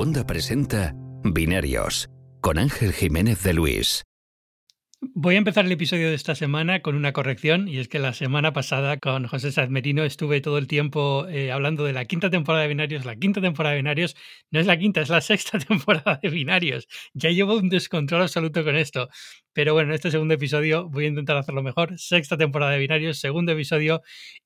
Segunda presenta Binarios con Ángel Jiménez de Luis. Voy a empezar el episodio de esta semana con una corrección, y es que la semana pasada con José Merino estuve todo el tiempo eh, hablando de la quinta temporada de Binarios. La quinta temporada de Binarios no es la quinta, es la sexta temporada de Binarios. Ya llevo un descontrol absoluto con esto. Pero bueno, en este segundo episodio voy a intentar hacerlo mejor. Sexta temporada de Binarios, segundo episodio,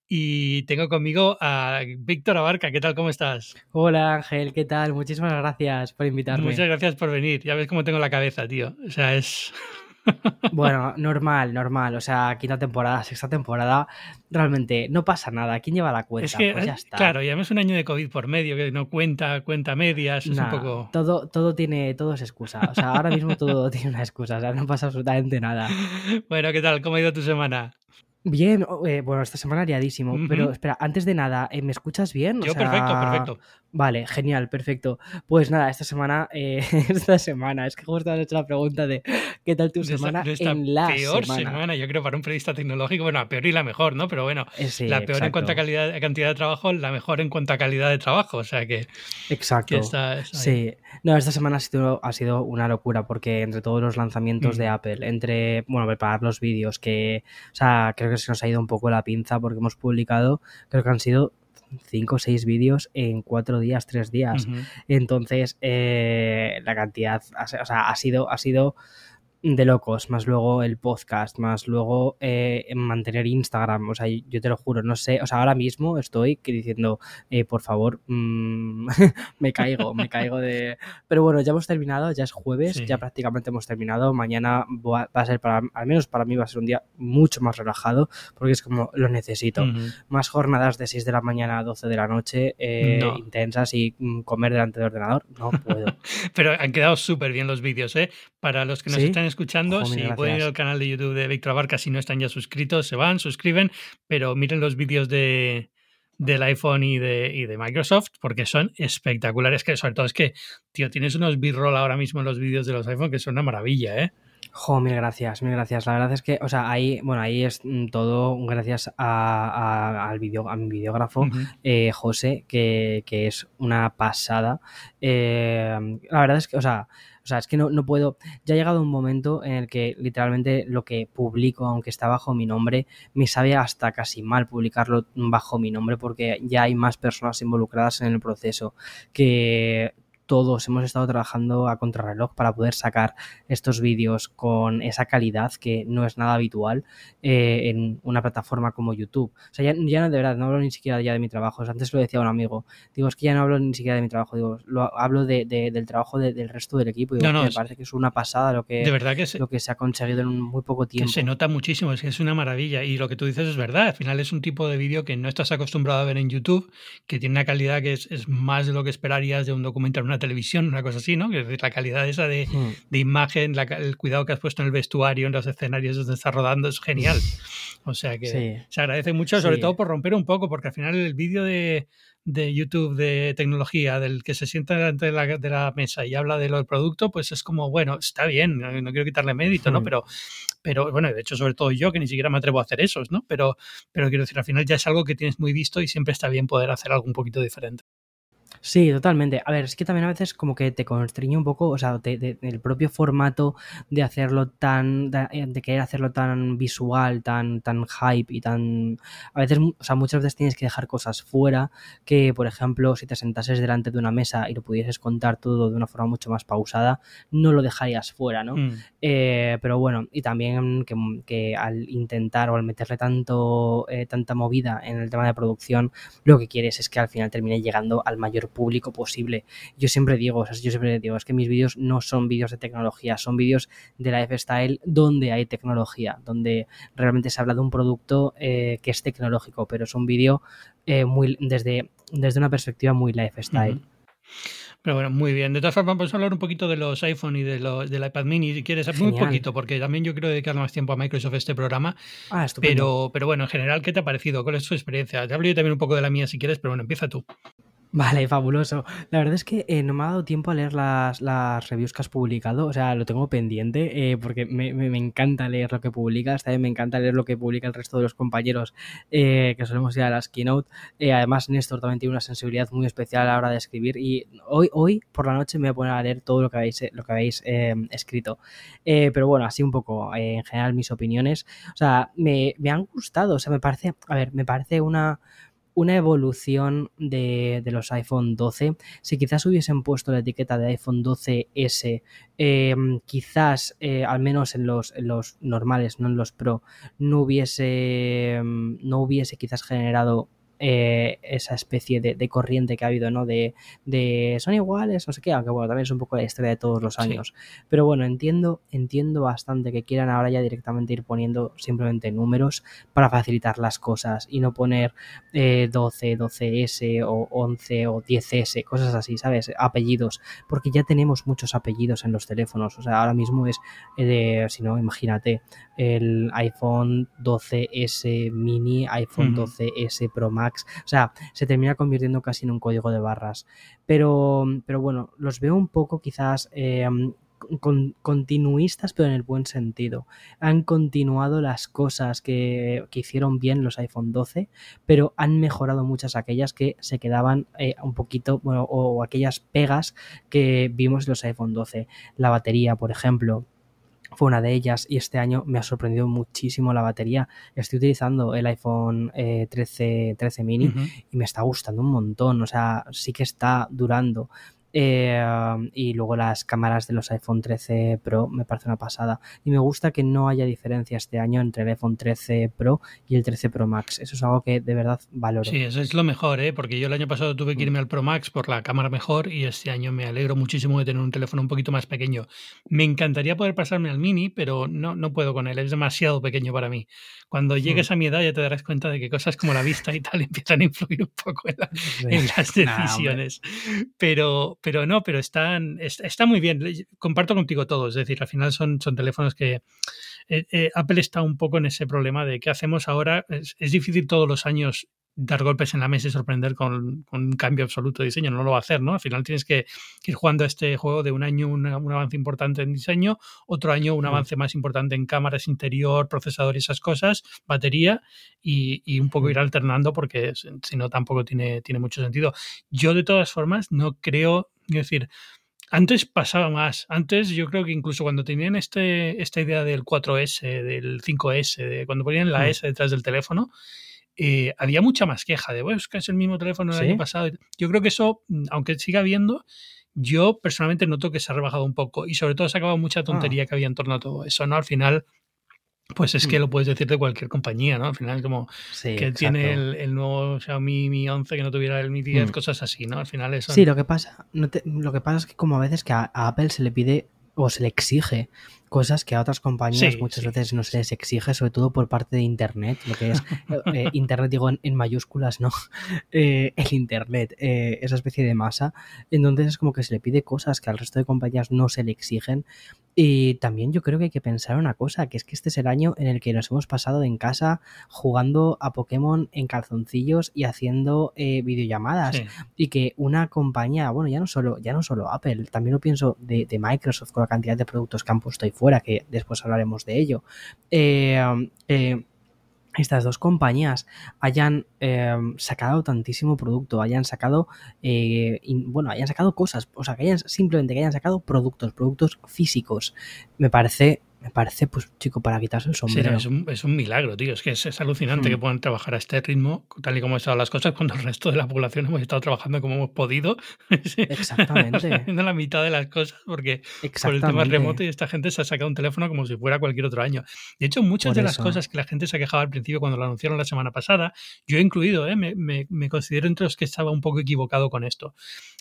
y tengo conmigo a Víctor Abarca. ¿Qué tal? ¿Cómo estás? Hola Ángel, ¿qué tal? Muchísimas gracias por invitarme. Muchas gracias por venir. Ya ves cómo tengo la cabeza, tío. O sea, es... Bueno, normal, normal. O sea, quinta temporada, sexta temporada, realmente no pasa nada. ¿Quién lleva la cuenta? Es que, pues ya eh, está. claro, ya es un año de COVID por medio, que no cuenta, cuenta medias, es Nah, un poco... todo, todo tiene, todo es excusa. O sea, ahora mismo todo tiene una excusa. O sea, no pasa absolutamente nada. Bueno, ¿qué tal? ¿Cómo ha ido tu semana? Bien, eh, bueno, esta semana liadísimo. Pero espera, antes de nada, ¿eh, ¿me escuchas bien? O Yo sea, perfecto, perfecto. Vale, genial, perfecto. Pues nada, esta semana, eh, esta semana, es que justo has hecho la pregunta de ¿qué tal tu semana nuestra en la peor semana? yo creo, para un periodista tecnológico. Bueno, la peor y la mejor, ¿no? Pero bueno, Eh, sí, la peor en cuanto a calidad, cantidad de trabajo, la mejor en cuanto a calidad de trabajo. O sea que, Exacto. que está. Sí, no, esta semana ha sido, ha sido una locura porque entre todos los lanzamientos de Mm. Apple, entre, bueno, preparar los vídeos, que, o sea, creo que se nos ha ido un poco la pinza porque hemos publicado, creo que han sido cinco o seis vídeos en cuatro días, tres días. Ujú. Entonces, eh, la cantidad, o sea, ha sido, ha sido de locos, más luego el podcast, más luego eh, mantener Instagram, o sea, yo te lo juro, no sé, o sea, ahora mismo estoy diciendo, eh, por favor, mm, me caigo, me caigo de... Pero bueno, ya hemos terminado, ya es jueves, Sí. ya prácticamente hemos terminado, mañana va a ser para, al menos para mí va a ser un día mucho más relajado, porque es como lo necesito más jornadas de 6 de la mañana a 12 de la noche eh, No. intensas y mm, comer delante del ordenador, no puedo. Pero han quedado súper bien los vídeos, ¿eh? Para los que nos ¿Sí? están escuchando, Ojo, si pueden ir al canal de YouTube de Víctor Abarca, si no están ya suscritos, se van, suscriben, pero miren los vídeos de del iPhone y de, y de Microsoft porque son espectaculares que sobre todo es que tío tienes unos b-roll ahora mismo en los vídeos de los iPhone que son una maravilla eh Jo, mil gracias, mil gracias. La verdad es que, o sea, ahí, bueno, ahí es mm, todo gracias a, a- al video, a mi videógrafo, eh, José, que, que es una pasada. Eh, la verdad es que, o sea, o sea, es que no, no puedo. Ya ha llegado un momento en el que literalmente lo que publico, aunque está bajo mi nombre, me sabe hasta casi mal publicarlo bajo mi nombre porque ya hay más personas involucradas en el proceso que todos hemos estado trabajando a contrarreloj para poder sacar estos vídeos con esa calidad que no es nada habitual eh, en una plataforma como YouTube. O sea, ya, ya no de verdad, no hablo ni siquiera ya de mi trabajo. O sea, antes lo decía un amigo, digo, es que ya no hablo ni siquiera de mi trabajo, digo, lo, hablo de, de- del trabajo de- del resto del equipo. Digo, No, no, me es- parece que es una pasada lo de que, verdad que se, lo que se ha conseguido en muy poco que tiempo. se nota muchísimo es que es una maravilla y lo que tú dices es verdad al final es un tipo de vídeo que no estás acostumbrado a ver en YouTube que tiene una calidad que es, es más de lo que esperarías de un documental en una televisión una cosa así no es decir, la calidad esa de Hmm. de imagen, la el cuidado que has puesto en el vestuario, en los escenarios donde estás rodando, es genial. O sea que Sí. se agradece mucho, sobre Sí. todo por romper un poco, porque al final el vídeo de, de YouTube de tecnología, del que se sienta delante de la, de la mesa y habla de lo del producto, pues es como, bueno, está bien, no, no quiero quitarle mérito, ¿no? Hmm. Pero, pero bueno, de hecho, sobre todo yo, que ni siquiera me atrevo a hacer esos, ¿no? Pero, pero quiero decir, al final ya es algo que tienes muy visto y siempre está bien poder hacer algo un poquito diferente. Sí, totalmente. A ver, es que también a veces como que te constriñe un poco, o sea, te- de- el propio formato de hacerlo tan, de, de querer hacerlo tan visual, tan, tan hype y tan... A veces, o sea, muchas veces tienes que dejar cosas fuera que, por ejemplo, si te sentases delante de una mesa y lo pudieses contar todo de una forma mucho más pausada, no lo dejarías fuera, ¿no? Mm. Eh, pero bueno, y también que, que al intentar o al meterle tanto, eh, tanta movida en el tema de producción, lo que quieres es que al final termine llegando al mayor público posible. Yo siempre digo, o sea, yo siempre digo, es que mis vídeos no son vídeos de tecnología, son vídeos de lifestyle donde hay tecnología, donde realmente se habla de un producto eh, que es tecnológico, pero es un vídeo eh, muy desde, desde una perspectiva muy lifestyle. Pero bueno, muy bien. De todas formas, vamos a hablar un poquito de los iPhone y de los, del iPad mini, si quieres, muy Genial. poquito, porque también yo quiero dedicar más tiempo a Microsoft este programa. Ah, estupendo. Pero, pero bueno, en general, ¿qué te ha parecido? ¿Cuál es tu experiencia? Te hablo yo también un poco de la mía si quieres, pero bueno, empieza tú. Vale, fabuloso. La verdad es que eh, no me ha dado tiempo a leer las, las, reviews que has publicado, o sea, lo tengo pendiente eh, porque me, me, encanta leer lo que publicas, también me encanta leer lo que publica el resto de los compañeros eh, que solemos ir a las keynote. Eh, además, Néstor también tiene una sensibilidad muy especial a la hora de escribir y hoy, hoy por la noche me voy a poner a leer todo lo que habéis, lo que habéis escrito. pero bueno, así un poco, en general, mis opiniones. O sea, me, me han gustado, o sea, me parece, a ver, me parece una una evolución de, de, los iPhone 12. Si quizás hubiesen puesto la etiqueta de iPhone 12S, eh, quizás, eh, al menos en los, en los, normales, no en los Pro, no hubiese, no hubiese quizás generado eh, esa especie de, de, corriente que ha habido, ¿no? De, de, son iguales, no sé qué, aunque bueno, también es un poco la historia de todos los años. Sí. Pero bueno, entiendo, entiendo bastante que quieran ahora ya directamente ir poniendo simplemente números para facilitar las cosas y no poner eh, 12, 12S o 11 o 10S, cosas así, ¿sabes? Apellidos, porque ya tenemos muchos apellidos en los teléfonos. O sea, ahora mismo es, eh, si no, imagínate, el iPhone 12S mini, iPhone uh -huh. 12S Pro Max o sea, se termina convirtiendo casi en un código de barras. Pero, pero bueno, los veo un poco quizás eh, con, continuistas, pero en el buen sentido. Han continuado las cosas que, hicieron bien los iPhone 12, pero han mejorado muchas aquellas que se quedaban eh, un poquito, bueno, o, o aquellas pegas que vimos en los iPhone 12. La batería, por ejemplo, fue una de ellas y este año me ha sorprendido muchísimo la batería. Estoy utilizando el iPhone eh, 13, 13 mini uh -huh. y me está gustando un montón, o sea, sí que está durando. Eh, y luego las cámaras de los iPhone 13 Pro me parece una pasada. Y me gusta que no haya diferencia este año entre el iPhone 13 Pro y el 13 Pro Max. Eso es algo que de verdad valoro. Sí, eso es lo mejor, ¿eh? porque yo el año pasado tuve que irme al Pro Max por la cámara mejor y este año me alegro muchísimo de tener un teléfono un poquito más pequeño. Me encantaría poder pasarme al mini, pero no, no puedo con él, es demasiado pequeño para mí. Cuando llegues a mi edad ya te darás cuenta de que cosas como la vista y tal empiezan a influir un poco en, la, en las decisiones. Nah, pero, pero no, pero están, está muy bien. Comparto contigo todo. Es decir, al final son, son teléfonos que eh, eh, Apple está un poco en ese problema de qué hacemos ahora. Es, es, difícil todos los años dar golpes en la mesa y sorprender con, con, un cambio absoluto de diseño. No lo va a hacer, ¿no? Al final tienes que ir jugando a este juego de un año un avance importante en diseño, otro año un avance más importante en cámaras interior, procesador y esas cosas, batería, y, y un poco ir alternando porque si no tampoco tiene, tiene mucho sentido. Yo de todas formas no creo, es decir, antes pasaba más. Antes yo creo que incluso cuando tenían este, esta idea del 4S, del 5S, de cuando ponían la S detrás del teléfono, eh, había mucha más queja de, bueno, es que es el mismo teléfono del ¿Sí? año pasado. Yo creo que eso, mm, aunque siga habiendo, yo personalmente noto que se ha rebajado un poco y sobre todo se ha acabado mucha tontería ah. que había en torno a todo eso, ¿no? Al final, pues es que lo puedes decir de cualquier compañía, ¿no? Al final, como sí, que exacto. tiene el, el, nuevo Xiaomi Mi 11 que no tuviera el Mi 10, mm. cosas así, ¿no? Al final eso. Sí, lo que pasa, no te, lo que pasa es que como a veces que a, a Apple se le pide o se le exige cosas que a otras compañías sí, muchas sí. veces no se les exige, sobre todo por parte de Internet, lo que es eh, Internet, digo en, en mayúsculas, ¿no? Eh, el Internet, eh, esa especie de masa, entonces es como que se le pide cosas que al resto de compañías no se le exigen. Y también yo creo que hay que pensar una cosa, que es que este es el año en el que nos hemos pasado en casa jugando a Pokémon en calzoncillos y haciendo eh, videollamadas. Sí. Y que una compañía, bueno, ya no solo, ya no solo Apple, también lo pienso de, de Microsoft con la cantidad de productos que han puesto ahí fuera fuera, que después hablaremos de ello. Eh, eh, estas dos compañías hayan eh, sacado tantísimo producto, hayan sacado, bueno, hayan sacado cosas, o sea, que hayan simplemente que hayan sacado productos, productos físicos, me parece me parece, pues, chico, para quitarse el sombrero. Sí, es, un, es, un, milagro, tío. Es que es, es alucinante mm. que puedan trabajar a este ritmo, tal y como han estado las cosas, cuando el resto de la población hemos estado trabajando como hemos podido. Exactamente. Haciendo la mitad de las cosas, porque por el tema remoto y esta gente se ha sacado un teléfono como si fuera cualquier otro año. De hecho, muchas por de las cosas que la gente se ha quejado al principio cuando lo anunciaron la semana pasada, yo he incluido, ¿eh? me, me, me considero entre los que estaba un poco equivocado con esto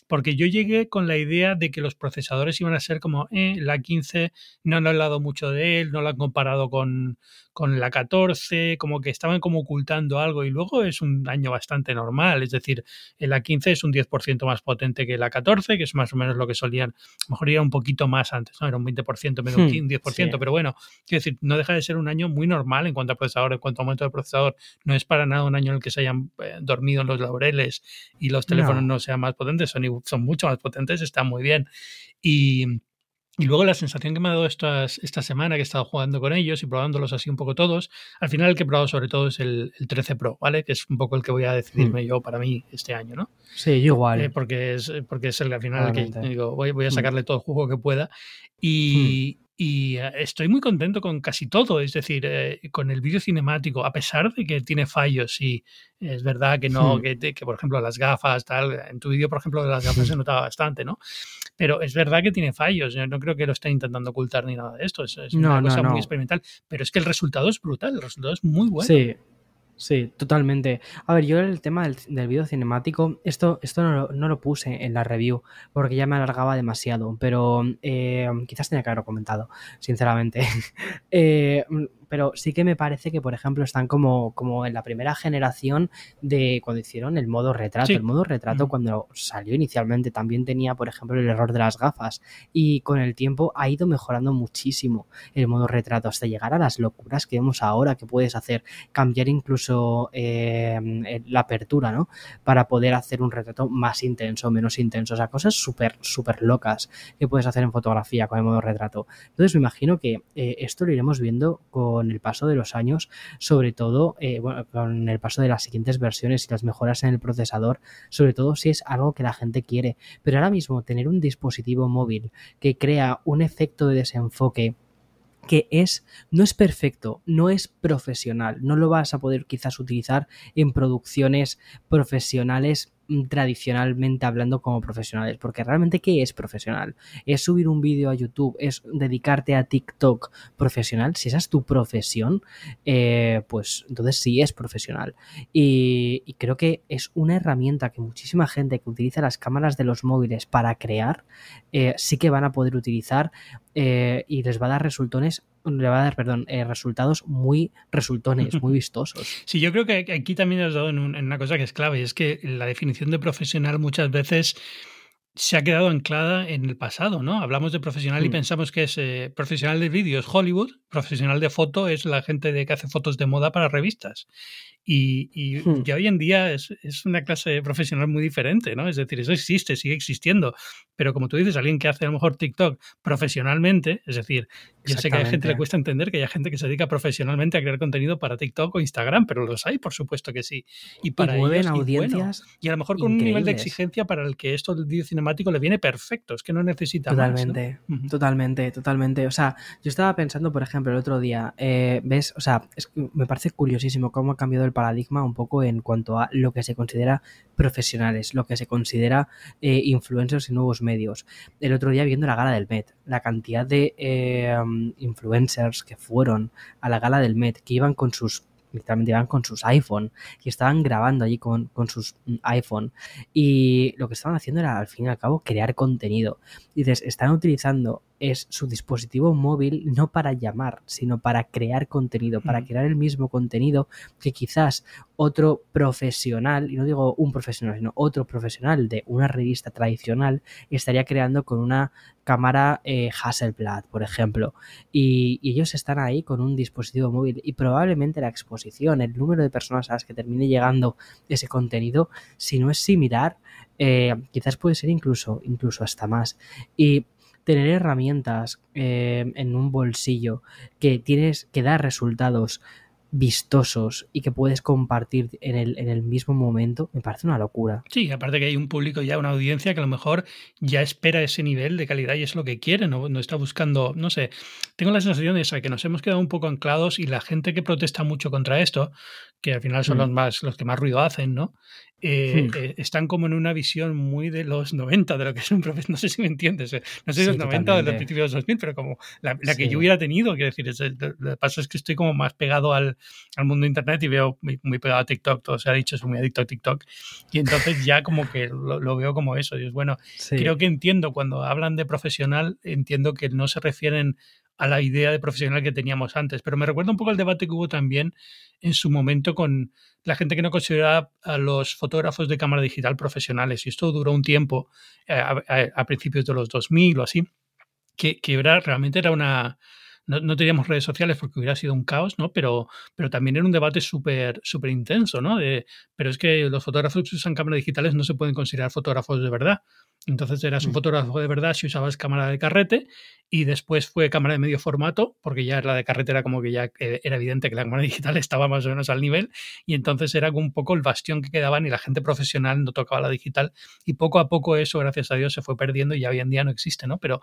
porque yo llegué con la idea de que los procesadores iban a ser como eh, la 15, no han hablado mucho de él, no lo han comparado con, con la 14, como que estaban como ocultando algo y luego es un año bastante normal, es decir, la 15 es un 10% más potente que la 14, que es más o menos lo que solían, a lo mejor era un poquito más antes, ¿no? Era un 20%, menos un 10%, pero bueno, quiero decir, no deja de ser un año muy normal en cuanto a procesador, en cuanto a aumento de procesador, no es para nada un año en el que se hayan eh, dormido en los laureles y los teléfonos no, sean más potentes, son, son mucho más potentes, está muy bien. Y y luego la sensación que me ha dado estas, esta semana que he estado jugando con ellos y probándolos así un poco todos, al final el que he probado sobre todo es el, 13 Pro, ¿vale? Que es un poco el que voy a decidirme hmm. yo para mí este año, ¿no? Sí, igual. Eh, porque, es, porque es el al final el que digo, voy, voy a hmm. sacarle todo el juego que pueda. Y, hmm y eh, estoy muy contento con casi todo, es decir, eh, con el vídeo cinemático, a pesar de que tiene fallos y es verdad que no, hmm. que, por ejemplo las gafas, tal, en tu vídeo por ejemplo de las gafas se notaba bastante, ¿no? Pero es verdad que tiene fallos, yo no creo que lo estén intentando ocultar ni nada de esto, es, una cosa muy experimental, pero es que el resultado es brutal, el resultado es muy bueno. Sí, Sí, totalmente. A ver, yo el tema del, del vídeo cinemático, esto, esto no, no, lo puse en la review porque ya me alargaba demasiado, pero eh, quizás tenía que haberlo comentado, sinceramente. eh, pero sí que me parece que, por ejemplo, están como, como en la primera generación de cuando hicieron el modo retrato. El modo retrato, cuando salió inicialmente, también tenía, por ejemplo, el error de las gafas. Y con el tiempo ha ido mejorando muchísimo el modo retrato hasta llegar a las locuras que vemos ahora que puedes hacer, cambiar incluso eh, la apertura, ¿no? Para poder hacer un retrato más intenso, menos intenso. O sea, cosas súper, súper locas que puedes hacer en fotografía con el modo retrato. Entonces me imagino que eh, esto lo iremos viendo con con el paso de los años, sobre todo eh, con el paso de las siguientes versiones y las mejoras en el procesador, sobre todo si es algo que la gente quiere. Pero ahora mismo tener un dispositivo móvil que crea un efecto de desenfoque que es no es perfecto, no es profesional, no lo vas a poder quizás utilizar en producciones profesionales tradicionalmente hablando como profesionales, porque realmente ¿qué es profesional? ¿Es subir un vídeo a YouTube? ¿Es dedicarte a TikTok profesional? Si esa es tu profesión, eh, pues entonces sí es profesional. Y, creo que es una herramienta que muchísima gente que utiliza las cámaras de los móviles para crear, eh, sí que van a poder utilizar eh, y les va a dar resultones le va a dar, perdón, eh, resultados muy resultones, muy vistosos. Sí, yo creo que aquí también has dado en, una cosa que es clave, y es que la definición de profesional muchas veces se ha quedado anclada en el pasado, ¿no? Hablamos de profesional y mm. pensamos que es eh, profesional de vídeo es Hollywood, profesional de foto es la gente de que hace fotos de moda para revistas. Y, y hmm. hoy en día es, es, una clase profesional muy diferente, ¿no? Es decir, eso existe, sigue existiendo. Pero como tú dices, alguien que hace a lo mejor TikTok profesionalmente, es decir, yo sé que hay gente le cuesta entender que hay gente que se dedica profesionalmente a crear contenido para TikTok o Instagram, pero los hay, por supuesto que sí. Y para y audiencias. Y, a lo mejor con un nivel de exigencia para el que esto del vídeo cinemático le viene perfecto, es que no necesita totalmente, más. Totalmente, totalmente. O sea, yo estaba pensando, por ejemplo, el otro día, eh, ves, o sea, me parece curiosísimo cómo ha cambiado el paradigma un poco en cuanto a lo que se considera profesionales, lo que se considera eh, influencers y nuevos medios. El otro día viendo la gala del Met, la cantidad de eh, influencers que fueron a la gala del Met, que iban con sus literalmente iban con sus iPhone y estaban grabando allí con, con, sus mm, iPhone y lo que estaban haciendo era al fin y al cabo crear contenido. Y dices, están utilizando es su dispositivo móvil no para llamar, sino para crear contenido, para crear el mismo contenido que quizás otro profesional, y no digo un profesional, sino otro profesional de una revista tradicional, estaría creando con una cámara eh, Hasselblad, por ejemplo. Y, ellos están ahí con un dispositivo móvil y probablemente la exposición, el número de personas a las que termine llegando ese contenido, si no es similar, eh, quizás puede ser incluso, incluso hasta más. Y tener herramientas eh, en un bolsillo que tienes que dar resultados vistosos y que puedes compartir en el, en el mismo momento, me parece una locura. Sí, aparte que hay un público ya, una audiencia que a lo mejor ya espera ese nivel de calidad y es lo que quiere, no, no está buscando, no sé, tengo la sensación de esa, que nos hemos quedado un poco anclados y la gente que protesta mucho contra esto, que al final son mm. los más los que más ruido hacen, ¿no? Eh, eh, están como en una visión muy de los 90, de lo que es un profesor, no sé si me entiendes, eh, no sé si los 90 o de los principios de los 2000, pero como la, que yo hubiera tenido, quiero decir, es, lo que pasa es que estoy como más pegado al, al mundo de Internet y veo muy, pegado a TikTok, todo se ha dicho, soy muy adicto a TikTok, y entonces ya como que lo, veo como eso, y es bueno, creo que entiendo cuando hablan de profesional, entiendo que no se refieren a la idea de profesional que teníamos antes. Pero me recuerda un poco el debate que hubo también en su momento con la gente que no consideraba a los fotógrafos de cámara digital profesionales. Y esto duró un tiempo, eh, a, principios de los 2000 o así, que, que realmente era una, no, teníamos redes sociales porque hubiera sido un caos, ¿no? Pero, pero también era un debate súper súper intenso, ¿no? De, pero es que los fotógrafos que usan cámaras digitales no se pueden considerar fotógrafos de verdad. Entonces eras un mm. fotógrafo de verdad si usabas cámara de carrete y después fue cámara de medio formato, porque ya la de carrete era como que ya eh, era evidente que la cámara digital estaba más o menos al nivel y entonces era un poco el bastión que quedaban y la gente profesional no tocaba la digital y poco a poco eso, gracias a Dios, se fue perdiendo y ya hoy en día no existe, ¿no? Pero,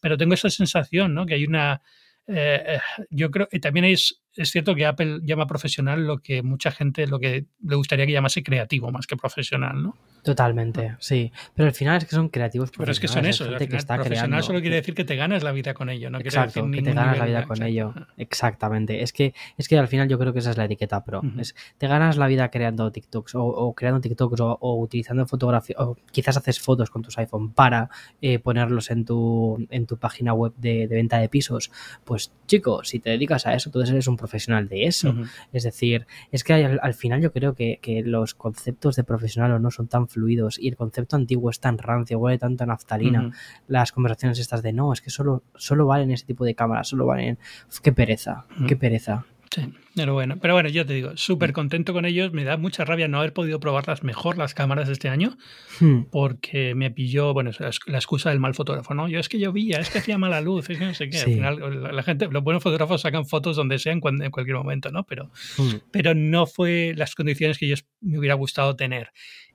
pero tengo esa sensación, ¿no? Que hay una eh, eh, yo creo que también es, es cierto que Apple llama profesional lo que mucha gente lo que le gustaría que llamase creativo más que profesional, ¿no? Totalmente, sí. Pero al final es que son creativos Pero es que son eso. que está profesional solo quiere decir que te ganas la vida con ello, no Exacto, que te ganas la vida con ello. Exactamente. Es que, es que al final yo creo que esa es la etiqueta pro. es, te ganas la vida creando TikToks o, creando TikToks o, utilizando fotografía o quizás haces fotos con tus iPhone para eh, ponerlos en tu, en tu página web de, venta de pisos. Pues chico, si te dedicas a eso, entonces eres un profesional de eso. Es decir, es que al, al final yo creo que, que los conceptos de profesional o no son tan fluidos y el concepto antiguo es tan rancio, huele tanto a naftalina. Las conversaciones estas de no, es que solo, solo valen ese tipo de cámaras, solo valen. qué pereza, qué pereza. Sí, pero bueno, pero bueno, yo te digo, súper contento con ellos. Me da mucha rabia no haber podido probarlas mejor las cámaras este año, hmm. porque me pilló, bueno, la excusa del mal fotógrafo, ¿no? Yo es que llovía, es que hacía mala luz, es que no sé qué. Al final, la gente, los buenos fotógrafos sacan fotos donde sean en cualquier momento, ¿no? Pero, hmm. pero no fue las condiciones que yo me hubiera gustado tener.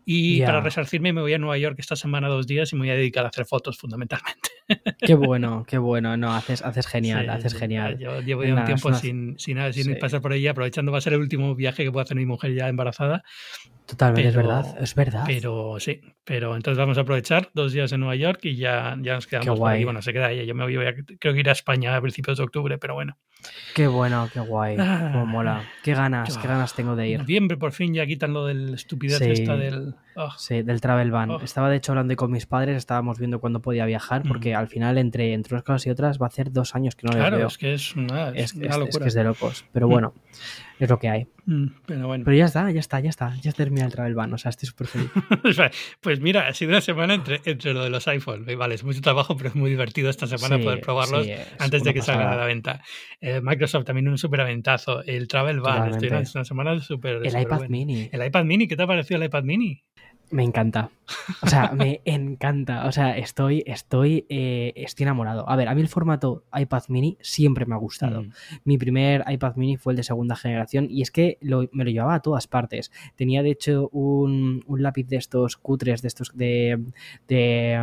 Y para resarcirme me voy a Nueva York esta semana dos días y me voy a dedicar a hacer fotos fundamentalmente. Qué bueno, qué bueno. No, haces, haces genial, haces genial. Yo llevo ya un tiempo sin, sin, sin pasar por ahí, aprovechando, va a ser el último viaje que pueda hacer mi mujer ya embarazada. Totalmente, es verdad, es verdad. Pero sí, pero entonces vamos a aprovechar dos días en Nueva York y ya, ya nos quedamos por ahí. Bueno, se queda ella. Yo me voy, a, creo que ir a España a principios de octubre, pero bueno. Qué bueno, qué guay. Ah, mola. Qué ganas, qué, ganas tengo de ir. Noviembre por fin ya quitan lo del estupidez esta del. Oh. Sí, del travel ban. Oh. Estaba de hecho hablando con mis padres, estábamos viendo cuándo podía viajar, porque al final entre, entre unas cosas y otras va a hacer dos años que no claro, les veo. es que es una, es, es, que es de locos. Pero bueno es lo que hay. Mm, pero bueno. Pero ya está, ya está, ya está. Ya termina el travel ban. O sea, estoy súper feliz. pues mira, ha sido una semana entre, entre lo de los iPhones. Vale, es mucho trabajo, pero es muy divertido esta semana poder probarlos antes de que salgan a la venta. Eh, Microsoft también un súper aventazo. El travel ban. es una semana súper. El iPad mini. El iPad mini. ¿Qué te ha parecido el iPad mini? Me encanta. O sea, me encanta. O sea, estoy, estoy, eh, estoy enamorado. A ver, a mí el formato iPad mini siempre me ha gustado. Mm. Mi primer iPad mini fue el de segunda generación y es que me lo llevaba a todas partes. Tenía, de hecho, un, lápiz de estos cutres, de estos de, de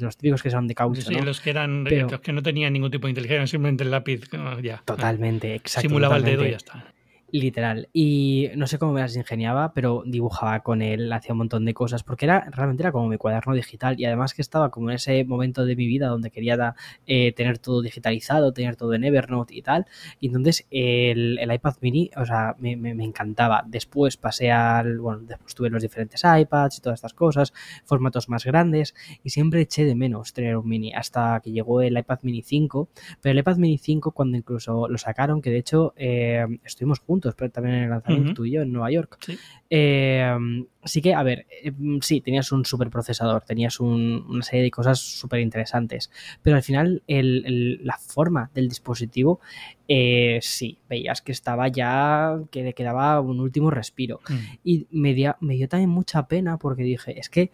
los típicos que son de caucho. Sí, los que eran, los que no tenían ningún tipo de inteligencia, simplemente el lápiz, ya. Totalmente, exacto. Simulaba el dedo y ya está. Literal. Y no sé cómo me las ingeniaba, pero dibujaba con él, hacía un montón de cosas, porque era realmente era como mi cuaderno digital y además que estaba como en ese momento de mi vida donde quería eh, tener todo digitalizado, tener todo en Evernote y tal. Y entonces el, iPad mini, o sea, me, encantaba. Después pasé al, bueno, después tuve los diferentes iPads y todas estas cosas, formatos más grandes y siempre eché de menos tener un mini hasta que llegó el iPad mini 5. Pero el iPad mini 5 cuando incluso lo sacaron, que de hecho eh, estuvimos juntos, pero también en el lanzamiento tuyo en Nueva York. Sí. Eh, sí que, a ver, eh, sí, tenías un super procesador, tenías una serie de cosas súper interesantes, pero al final la forma del dispositivo, eh, sí, veías que estaba ya, que le quedaba un último respiro. Mm. Y me dio también mucha pena porque dije, es que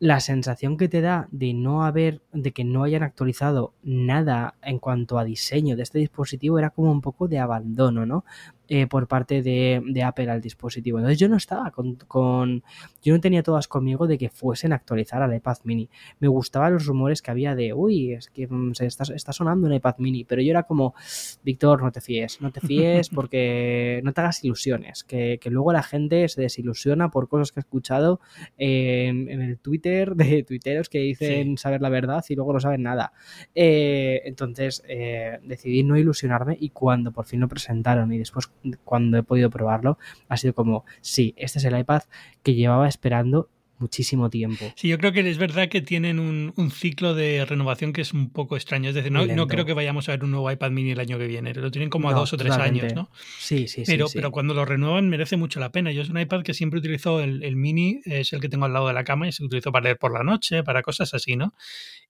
la sensación que te da de no haber, de que no hayan actualizado nada en cuanto a diseño de este dispositivo era como un poco de abandono, ¿no? Eh, por parte de, Apple al dispositivo. Entonces yo no estaba con, Yo no tenía todas conmigo de que fuesen a actualizar al iPad mini. Me gustaban los rumores que había de, uy, es que mm, se está, está, sonando un iPad mini, pero yo era como, Víctor, no te fíes, no te fíes porque no te hagas ilusiones, que, luego la gente se desilusiona por cosas que ha escuchado en, el Twitter de tuiteros que dicen saber la verdad y luego no saben nada. Eh, entonces eh, decidí no ilusionarme y cuando por fin lo presentaron y después cuando he podido probarlo, ha sido como, sí, este es el iPad que llevaba esperando muchísimo tiempo. Sí, yo creo que es verdad que tienen un, ciclo de renovación que es un poco extraño. Es decir, no, no, creo que vayamos a ver un nuevo iPad mini el año que viene. Lo tienen como a dos o tres años, ¿no? Sí, sí, pero, sí, Pero cuando lo renuevan merece mucho la pena. Yo es un iPad que siempre utilizo el, el, mini, es el que tengo al lado de la cama y se utilizo para leer por la noche, para cosas así, ¿no?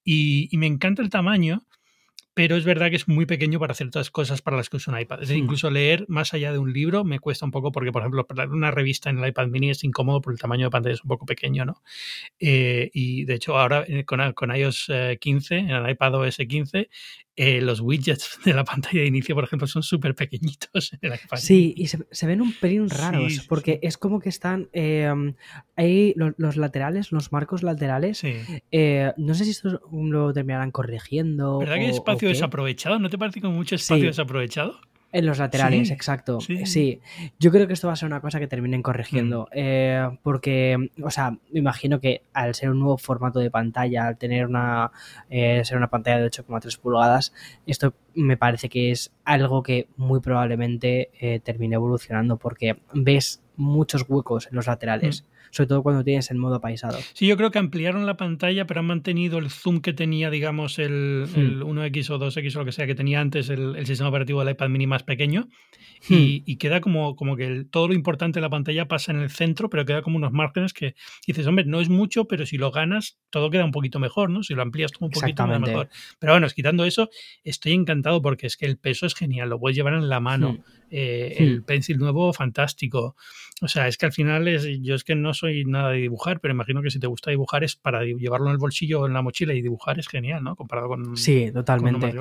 Y, y me encanta el tamaño pero es verdad que es muy pequeño para hacer todas cosas para las que uso un iPad. Es decir, hmm. incluso leer más allá de un libro me cuesta un poco porque, por ejemplo, una revista en el iPad mini es incómodo por el tamaño de pantalla es un poco pequeño, ¿no? Eh, y de hecho ahora eh, con, con iOS 15, eh, en el iPad OS 15, eh, los widgets de la pantalla de inicio, por ejemplo, son súper pequeñitos. Sí, y se, ven un pelín raros, porque es como que están eh, ahí los, laterales, los marcos laterales. Eh, no sé si esto lo terminarán corrigiendo. ¿Verdad que hay espacio desaprovechado? ¿No te parece como mucho espacio desaprovechado? En los laterales, exacto. Sí. Yo creo que esto va a ser una cosa que terminen corrigiendo. Mm. Eh, porque, o sea, me imagino que al ser un nuevo formato de pantalla, al tener una. Eh, ser una pantalla de 8,3 pulgadas, esto me parece que es algo que muy probablemente eh, termine evolucionando. Porque ves muchos huecos en los laterales. Mm sobre todo cuando tienes el modo paisado. Sí, yo creo que ampliaron la pantalla, pero han mantenido el zoom que tenía, digamos, el, 1X hmm. o 2X o lo que sea que tenía antes el, sistema operativo del iPad mini más pequeño. Hmm. Y, queda como, como que todo lo importante de la pantalla pasa en el centro, pero queda como unos márgenes que dices, hombre, no es mucho, pero si lo ganas, todo queda un poquito mejor, ¿no? Si lo amplías un poquito mejor. Pero bueno, quitando eso, estoy encantado porque es que el peso es genial, lo puedes llevar en la mano. Hmm. Eh, el pencil nuevo, fantástico. O sea, es que al final es, yo es que no soy nada de dibujar, pero imagino que si te gusta dibujar es para llevarlo en el bolsillo o en la mochila y dibujar es genial, ¿no? Comparado con... Sí, totalmente.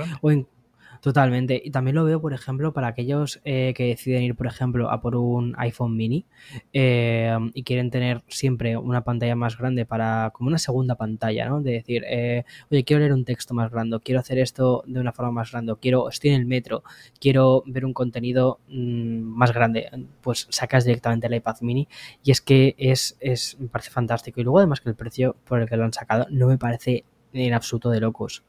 Totalmente. Y también lo veo, por ejemplo, para aquellos eh, que deciden ir, por ejemplo, a por un iPhone mini eh, y quieren tener siempre una pantalla más grande para, como una segunda pantalla, ¿no? De decir, eh, oye, quiero leer un texto más grande, quiero hacer esto de una forma más grande, quiero, estoy en el metro, quiero ver un contenido mm, más grande, pues sacas directamente el iPad mini y es que es, es, me parece fantástico. Y luego además que el precio por el que lo han sacado no me parece en absoluto de locos.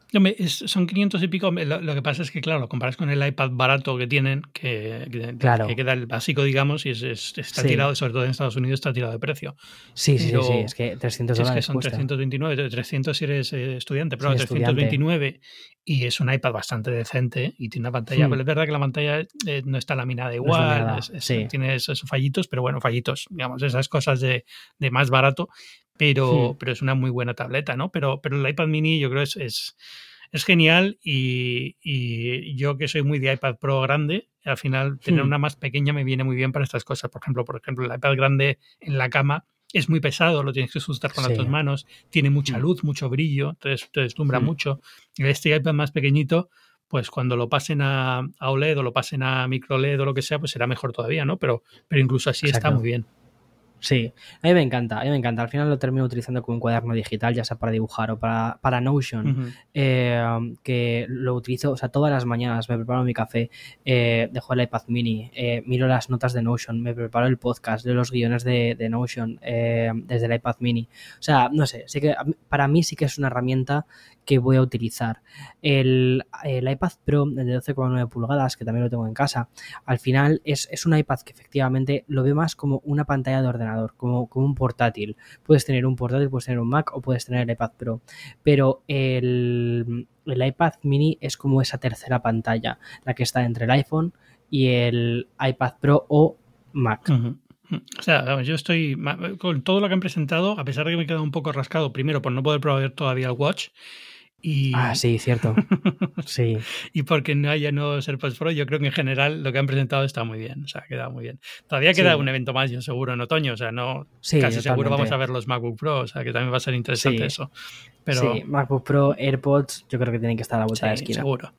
son 500 y pico. Lo, que pasa es que, claro, lo comparas con el iPad barato que tienen, que, que, queda el básico, digamos, y está tirado, sobre todo en Estados Unidos, está tirado de precio. Sí, sí, sí, es que 300 dólares. Es que son 329, 300 si eres eh, estudiante, pero 329 y es un iPad bastante decente y tiene una pantalla. Hmm. Pero es verdad que la pantalla eh, no está laminada igual, tiene esos fallitos, pero bueno, fallitos, digamos, esas cosas de, de más barato pero, pero es una muy buena tableta, ¿no? Pero, pero el iPad mini yo creo es, es, es genial y, y, yo que soy muy de iPad Pro grande, al final tener una más pequeña me viene muy bien para estas cosas. Por ejemplo, por ejemplo, el iPad grande en la cama es muy pesado, lo tienes que sujetar con las dos manos, tiene mucha mm. luz, mucho brillo, entonces te deslumbra mucho. Este iPad más pequeñito, pues cuando lo pasen a, a, OLED o lo pasen a micro LED o lo que sea, pues será mejor todavía, ¿no? Pero, pero incluso así está muy bien. Sí, a mí me encanta, a mí me encanta. Al final lo termino utilizando como un cuaderno digital, ya sea para dibujar o para, para Notion, eh, que lo utilizo, o sea, todas las mañanas me preparo mi café, eh, dejo el iPad mini, eh, miro las notas de Notion, me preparo el podcast, de los guiones de, de Notion desde el iPad mini. O sea, no sé, sí que para mí sí que es una herramienta que voy a utilizar. El, iPad Pro, el de 12,9 pulgadas, que también lo tengo en casa, al final es, un iPad que efectivamente lo veo más como una pantalla de ordenador, como, como un portátil. Puedes tener un portátil, puedes tener un Mac o puedes tener el iPad Pro, pero el, iPad mini es como esa tercera pantalla, la que está entre el iPhone y el iPad Pro o Mac. O sea, yo estoy con todo lo que han presentado, a pesar de que me he quedado un poco rascado, primero por no poder probar todavía el Watch, y... Ah, sí, cierto. Sí. y porque no haya nuevos AirPods Pro, yo creo que en general lo que han presentado está muy bien. O sea, ha quedado muy bien. Todavía queda un evento más, yo seguro, en otoño. O sea, no casi seguro vamos a ver los MacBook Pro. O sea, que también va a ser interesante eso. Pero... Sí, MacBook Pro, AirPods, yo creo que tienen que estar a la vuelta de la esquina. Seguro.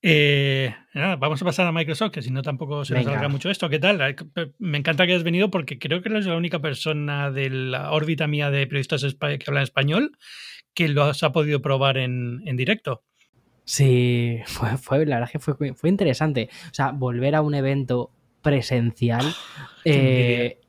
Eh, nada, vamos a pasar a Microsoft, que si no tampoco se nos alarga mucho esto. ¿Qué tal? Me encanta que hayas venido porque creo que eres la única persona de la órbita mía de periodistas que hablan español que lo has podido probar en, directo. Sí, fue, la verdad que fue, fue interesante. O sea, volver a un evento presencial eh,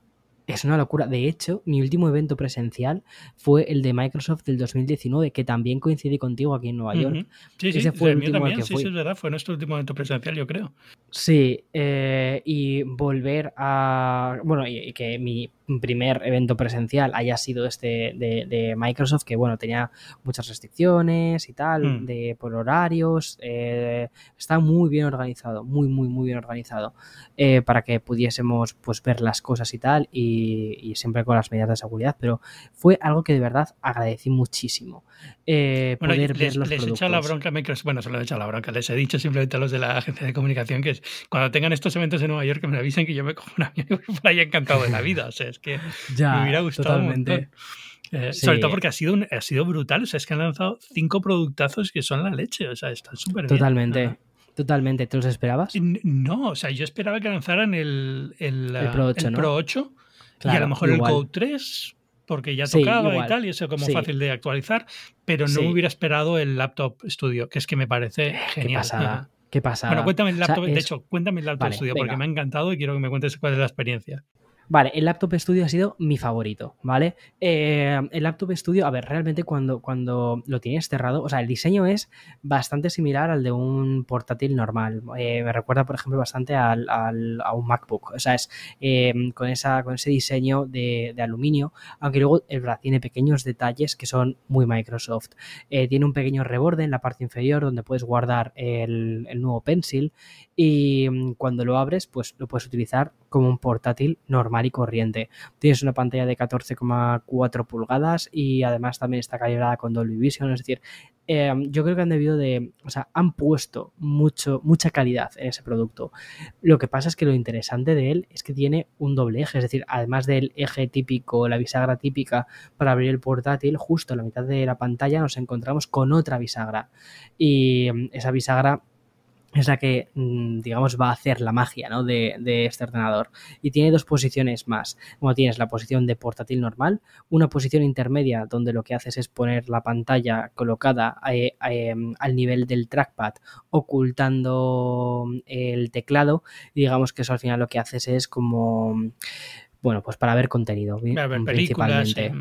es una locura. De hecho, mi último evento presencial fue el de Microsoft del 2019, que también coincidí contigo aquí en Nueva York. Sí, sí, Ese fue el, mío también, sí, sí, es verdad, fue nuestro último evento presencial, yo creo. Sí, eh, y volver a. Bueno, y, que mi primer evento presencial haya sido este de, Microsoft, que bueno, tenía muchas restricciones y tal, mm. de por horarios, eh, está muy bien organizado, muy, muy, muy bien organizado, eh, para que pudiésemos pues ver las cosas y tal, y, siempre con las medidas de seguridad, pero fue algo que de verdad agradecí muchísimo. Eh, poder les, ver les he echado la bronca a Microsoft, bueno, se lo he echado la bronca, les he dicho simplemente a los de la agencia de comunicación que es, cuando tengan estos eventos en Nueva York que me avisen que yo me cojo un avión y por ahí encantado de la vida, o sea, es que me hubiera gustado totalmente. Eh, sobre todo porque ha sido, ha sido brutal. O sea, es que han lanzado cinco productazos que son la leche. O sea, están súper bien. Totalmente. Totalmente. ¿Te los esperabas? No, o sea, yo esperaba que lanzaran el, el, Pro 8, y a lo mejor el Code 3, porque ya tocaba y tal, y eso como fácil de actualizar, pero no hubiera esperado el Laptop Studio, que es que me parece genial. Qué pasa. Bueno, cuéntame el laptop, de hecho, cuéntame el laptop Studio, porque me ha encantado y quiero que me cuentes cuál es la experiencia. Vale, el Laptop Studio ha sido mi favorito, ¿vale? Eh, el Laptop Studio, a ver, realmente cuando, cuando lo tienes cerrado, o sea, el diseño es bastante similar al de un portátil normal. Eh, me recuerda, por ejemplo, bastante al, a un MacBook. O sea, es eh, con, esa, con ese diseño de, aluminio, aunque luego el verdad tiene pequeños detalles que son muy Microsoft. tiene un pequeño reborde en la parte inferior donde puedes guardar el, el nuevo Pencil y mm, cuando lo abres, pues lo puedes utilizar como un portátil normal y corriente. Tienes una pantalla de 14,4 pulgadas y además también está calibrada con Dolby Vision, es decir, em, yo creo que han debido de, o sea, han puesto mucho, mucha calidad en ese producto. Lo que pasa es que lo interesante de él es que tiene un doble eje, es decir, además del eje típico, la bisagra típica para abrir el portátil, justo en la mitad de la pantalla nos encontramos con otra bisagra y em, esa bisagra es la que, mm, digamos, va a hacer la magia ¿no? de, este ordenador. Y tiene dos posiciones más. Como tienes la posición de portátil normal, una posición intermedia donde lo que haces es poner la pantalla colocada eh, eh, al nivel del trackpad, ocultando el teclado. Y digamos que eso al final lo que haces es como, bueno, pues para ver contenido. principalmente.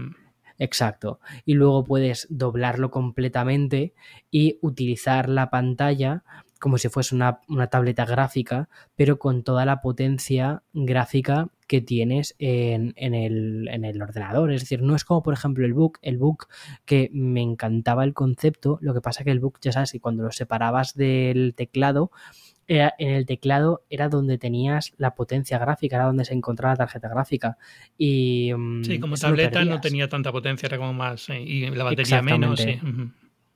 Exacto. Y luego puedes doblarlo completamente y utilizar la pantalla como si fuese una, tableta gráfica, pero con toda la potencia gráfica que tienes en, el, ordenador. Es decir, no es como por ejemplo el book, el book que me encantaba el concepto, lo que pasa que el book, ya sabes, que cuando lo separabas del teclado, en el teclado era donde tenías la potencia gráfica, era donde se encontraba la tarjeta gráfica. Y, mm, sí, como tableta no tenía tanta potencia, era como más, eh, y la batería menos. Sí.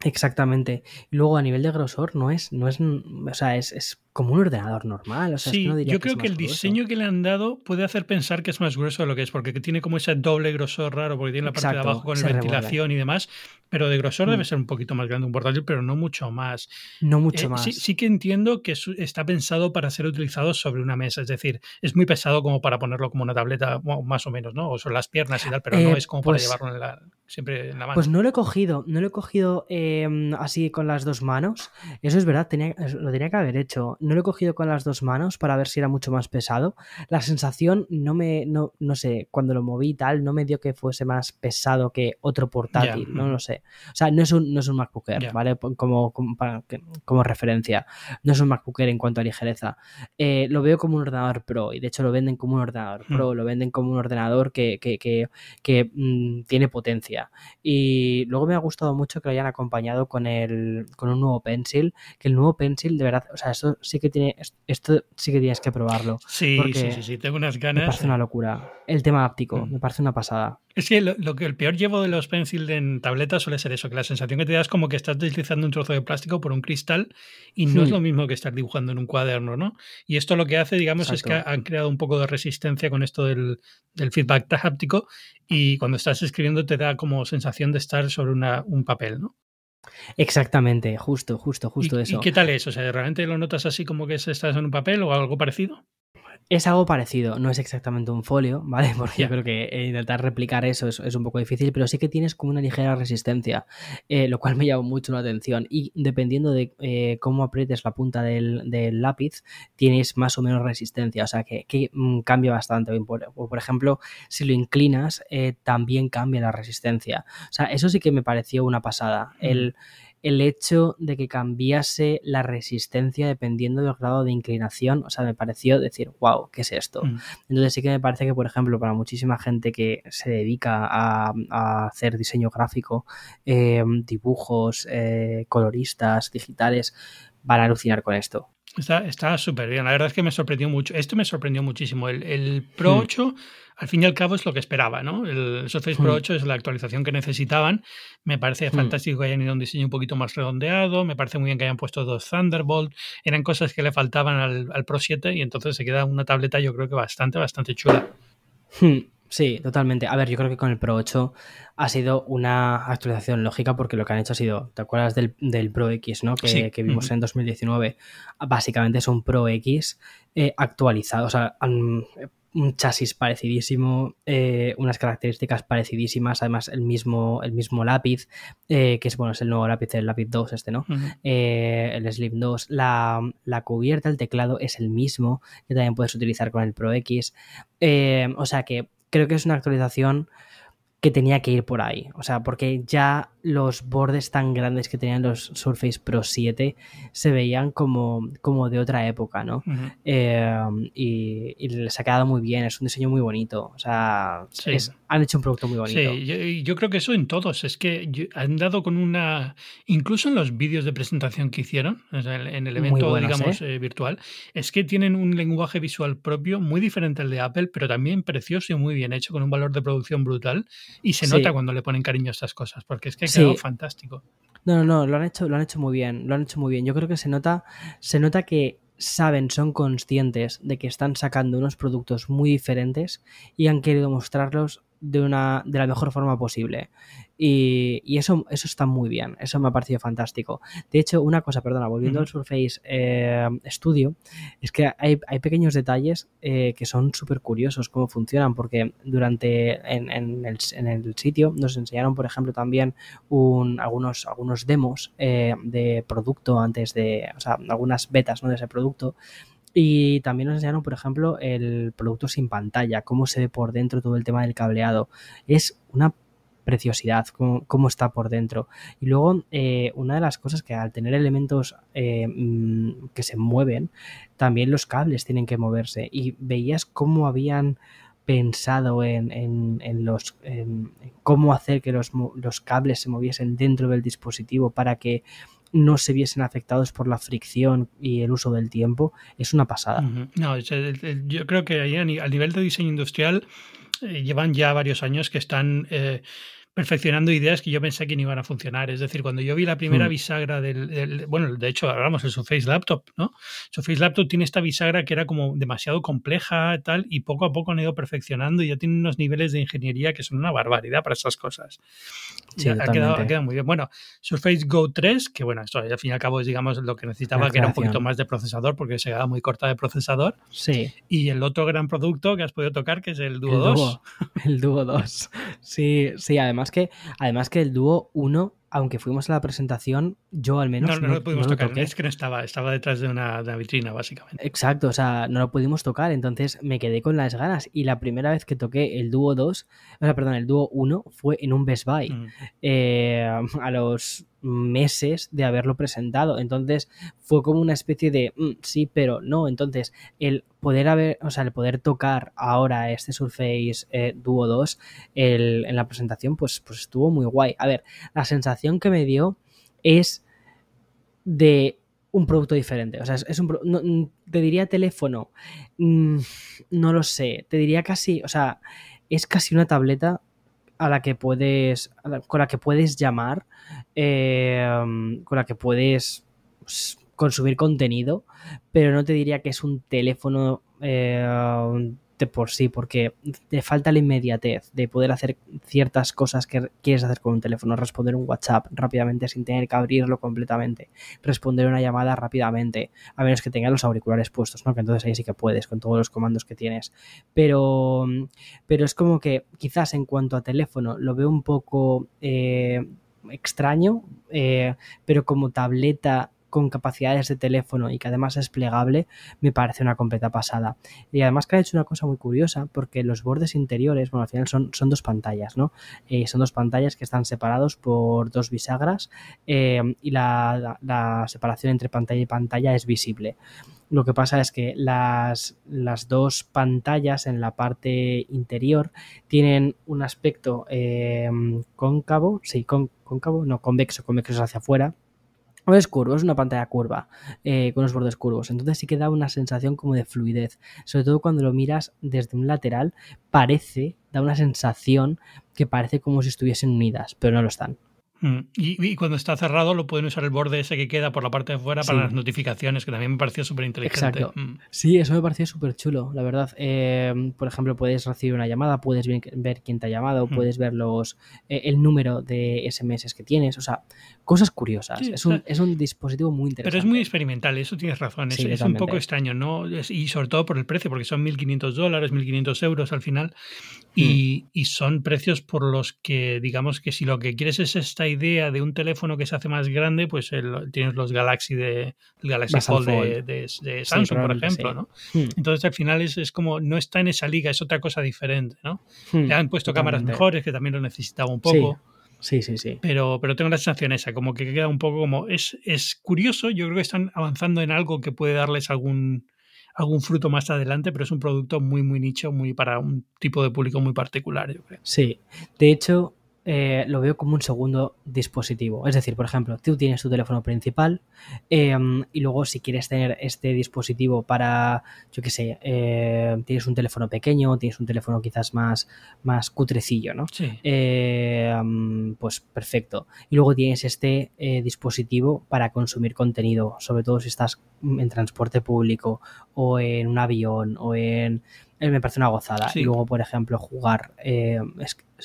Exactamente. Luego a nivel de grosor no es, no es, o sea, es, es como un ordenador normal. O sea, sí, yo creo que, el diseño que le han dado puede hacer pensar que es más grueso de lo que es, porque tiene como ese doble grosor raro, porque tiene la parte de abajo con ventilación y demás, pero de grosor debe mm. ser un poquito más grande un portátil, pero no mucho más. No mucho eh, más. Sí, sí, que entiendo que está pensado para ser utilizado sobre una mesa, es decir, es muy pesado como para ponerlo como una tableta, más o menos, ¿no? O sobre las piernas y tal, pero no eh, es como para pues llevarlo en la, siempre en la mano. Pues no lo he cogido, no lo he cogido em, así con las dos manos. Eso es verdad, tenía, lo tenía que haber hecho no lo he cogido con las dos manos para ver si era mucho más pesado. La sensación no me, no, no sé, cuando lo moví y tal, no me dio que fuese más pesado que otro portátil, no lo sé. O sea, no es un, no es un MacBook Air, ¿vale? Como, como, como, referencia. No es un MacBook Air en cuanto a ligereza. Eh, lo veo como un ordenador Pro y de hecho lo venden como un ordenador hmm. Pro, lo venden como un ordenador que, que, que, que mm, tiene potencia. Y luego me ha gustado mucho que lo hayan acompañado con, el, con un nuevo Pencil, que el nuevo Pencil, de verdad, o sea, eso sí que tiene, esto sí que tienes que probarlo. Sí, sí, sí, tengo unas ganas. Me parece una locura. El tema áptico, mm. me parece una pasada. Es que lo, que el peor llevo de los pencil en tabletas suele ser eso, que la sensación que te da es como que estás deslizando un trozo de plástico por un cristal y no es hmm. lo mismo que estar dibujando en un cuaderno, ¿no? Y esto lo que hace, digamos, es que han creado un poco de resistencia con esto del, feedback háptico y cuando estás escribiendo te da como sensación de estar sobre una, un papel, ¿no? Exactamente, justo, justo, justo eso. ¿Y qué tal es? O sea, ¿realmente lo notas así como que estás en un papel o algo parecido? Es algo parecido, no es exactamente un folio, ¿vale? Porque yo creo que intentar replicar eso es, un poco difícil, pero sí que tienes como una ligera resistencia, eh, lo cual me llama mucho la atención. Y dependiendo de eh, cómo aprietes la punta del, lápiz, tienes más o menos resistencia, o sea que, mm, cambia bastante. O por, ejemplo, si lo inclinas, eh, también cambia la resistencia. O sea, eso sí que me pareció una pasada. El el hecho de que cambiase la resistencia dependiendo del grado de inclinación, o sea, me pareció decir, wow, ¿qué es esto? Mm. Entonces sí que me parece que, por ejemplo, para muchísima gente que se dedica a, a hacer diseño gráfico, eh, dibujos, eh, coloristas, digitales, van a alucinar con esto. Está súper bien. La verdad es que me sorprendió mucho. Esto me sorprendió muchísimo. El, el Pro Hmm. 8, al fin y al cabo, es lo que esperaba, ¿no? El Surface Pro Hmm. 8 es la actualización que necesitaban. Me parece Hmm. fantástico que hayan ido a un diseño un poquito más redondeado. Me parece muy bien que hayan puesto dos Thunderbolt. Eran cosas que le faltaban al, al Pro 7 y entonces se queda una tableta, yo creo que bastante, bastante chula. Sí, totalmente. A ver, yo creo que con el Pro 8 ha sido una actualización lógica porque lo que han hecho ha sido, ¿te acuerdas del, del Pro X, ¿no? Que, Sí. que vimos en 2019. Básicamente es un Pro X eh, actualizado, o sea, un chasis parecidísimo, eh, unas características parecidísimas, además el mismo, el mismo lápiz, eh, que es, bueno, es el nuevo lápiz, el lápiz 2 este, ¿no? Eh, el Slim 2, la, la cubierta, el teclado es el mismo que también puedes utilizar con el Pro X. O sea que creo que es una actualización que tenía que ir por ahí. O sea, porque ya los bordes tan grandes que tenían los Surface Pro 7 se veían como, como de otra época, ¿no? Eh, y, y les ha quedado muy bien, es un diseño muy bonito. O sea, Sí. es- han hecho un producto muy bonito. Sí, yo, yo creo que eso en todos. Es que han dado con una. Incluso en los vídeos de presentación que hicieron, en el evento, buenos, digamos, eh, virtual, es que tienen un lenguaje visual propio muy diferente al de Apple, pero también precioso y muy bien hecho, con un valor de producción brutal. Y se Sí. nota cuando le ponen cariño a estas cosas, porque es que ha Sí. quedado fantástico. No, no, no, lo han hecho, lo han hecho muy bien, lo han hecho muy bien. Yo creo que se nota, se nota que saben, son conscientes de que están sacando unos productos muy diferentes y han querido mostrarlos de una, de la mejor forma posible. Y, y eso, eso está muy bien, eso me ha parecido fantástico. De hecho, una cosa, perdona, volviendo al Surface eh, Studio, es que hay, hay pequeños detalles eh, que son súper curiosos cómo funcionan, porque durante en, en el, en el sitio nos enseñaron, por ejemplo, también un- algunos, algunos demos eh, de producto antes de, o sea, algunas betas ¿no? de ese producto. Y también nos enseñaron, por ejemplo, el producto sin pantalla, cómo se ve por dentro todo el tema del cableado. Es una preciosidad cómo, cómo está por dentro. Y luego, eh, una de las cosas que al tener elementos eh, mm, que se mueven, también los cables tienen que moverse. Y veías cómo habían pensado en, en- en los en, cómo hacer que los, los cables se moviesen dentro del dispositivo para que no se viesen afectados por la fricción y el uso del tiempo, es una pasada. No, yo creo que ahí a ni- a nivel de diseño industrial eh, llevan ya varios años que están eh, perfeccionando ideas que yo pensé que no iban a funcionar. Es decir, cuando yo vi la primera Hmm. bisagra del, del- Bueno, de hecho, hablamos del Surface Laptop, ¿no? Surface Laptop tiene esta bisagra que era como demasiado compleja tal, y poco a poco han ido perfeccionando y ya tienen unos niveles de ingeniería que son una barbaridad para esas cosas. Sí, ha, quedado, ha totalmente. quedado muy bien. Bueno, Surface Go 3, que bueno, esto al fin y al cabo es, digamos, lo que necesitaba, que era un poquito más de procesador, porque se quedaba muy corta de procesador. Sí, Y el otro gran producto que has podido tocar, que es el Duo el 2. Duo, el Duo 2. Sí, sí, además que, además que el Duo 1, aunque fuimos a la presentación, yo al menos No, no, no, lo pudimos no tocar. Es que no estaba, estaba detrás de una, de una vitrina, básicamente. Exacto, o sea, no lo pudimos tocar, entonces me quedé con las ganas. Y la primera vez que toqué el Duo 2, o sea, perdón, el Duo 1 fue en un Best Buy. Mm. eh, a los meses de haberlo presentado. Entonces fue como una especie de "Mm, sí, pero no. Entonces, el poder haber, o sea, el poder tocar ahora este Surface eh, Duo 2 el- en la presentación, pues, pues estuvo muy guay. A ver, la sensación que me dio es de un producto diferente. O sea, es, un mm, te diría teléfono. mm, no lo sé. Te diría casi. O sea, es casi una tableta a la que puedes. la- con la que puedes llamar. eh, con la que puedes pues, consumir contenido. Pero no te diría que es un teléfono. eh, por sí, porque te falta la inmediatez de poder hacer ciertas cosas que quieres hacer con un teléfono, responder un WhatsApp rápidamente sin tener que abrirlo completamente, responder una llamada rápidamente, a menos que tengas los auriculares puestos, ¿no? Que entonces ahí sí que puedes con todos los comandos que tienes. Pero, pero es como que quizás en cuanto a teléfono lo veo un poco eh, extraño, eh, pero como tableta con capacidades de teléfono y que además es plegable, me parece una completa pasada. Y además que han hecho una cosa muy curiosa, porque los bordes interiores, bueno, al final son, son dos pantallas, ¿no? Eh, son dos pantallas que están separados por dos bisagras eh, y la, separación entre pantalla y pantalla es visible. Lo que pasa es que las, las dos pantallas en la parte interior tienen un aspecto eh, cóncavo, sí, cóncavo, no, convexo, convexo hacia afuera, es curvo, es una pantalla curva eh, con los bordes curvos. Entonces sí que da una sensación como de fluidez. Sobre todo cuando lo miras desde un lateral, parece, da una sensación que parece como si estuviesen unidas, pero no lo están. Mm. Y, cuando está cerrado lo pueden usar el borde ese que queda por la parte de afuera para las notificaciones, que también me pareció súper inteligente. Exacto. Mm. Sí, eso me pareció súper chulo, la verdad. Eh, por ejemplo, puedes recibir una llamada, puedes ver, quién te ha llamado, mm. puedes ver los, eh, el número de SMS que tienes, o sea, cosas curiosas. es, un, es, un, dispositivo muy interesante. Pero es muy experimental, eso tienes razón. Es, un poco extraño, ¿no? y sobre todo por el precio, porque son 1.500 dólares, 1.500 euros al final. Y, y son precios por los que, digamos que si lo que quieres es esta idea de un teléfono que se hace más grande, pues tienes los Galaxy de el Galaxy Fold, De, Samsung, por ejemplo, ¿no? Hmm. Entonces al final es, es, como no está en esa liga, es otra cosa diferente, ¿no? Hmm. Le han puesto cámaras mejores, que también lo necesitaba un poco. Sí, sí, sí. Pero, pero tengo la sensación esa, como que queda un poco como. Es, es curioso, yo creo que están avanzando en algo que puede darles algún, algún fruto más adelante, pero es un producto muy, muy nicho, muy para un tipo de público muy particular, yo creo. Sí. De hecho, eh, lo veo como un segundo dispositivo. Es decir, por ejemplo, tú tienes tu teléfono principal em, y luego si quieres tener este dispositivo para, yo qué sé, eh, tienes un teléfono pequeño, tienes un teléfono quizás más, más cutrecillo, ¿no? Sí. Em, pues perfecto. Y luego tienes este eh, dispositivo para consumir contenido, sobre todo si estás en transporte público o en un avión o en me parece una gozada. Y luego, por ejemplo, jugar. Eh,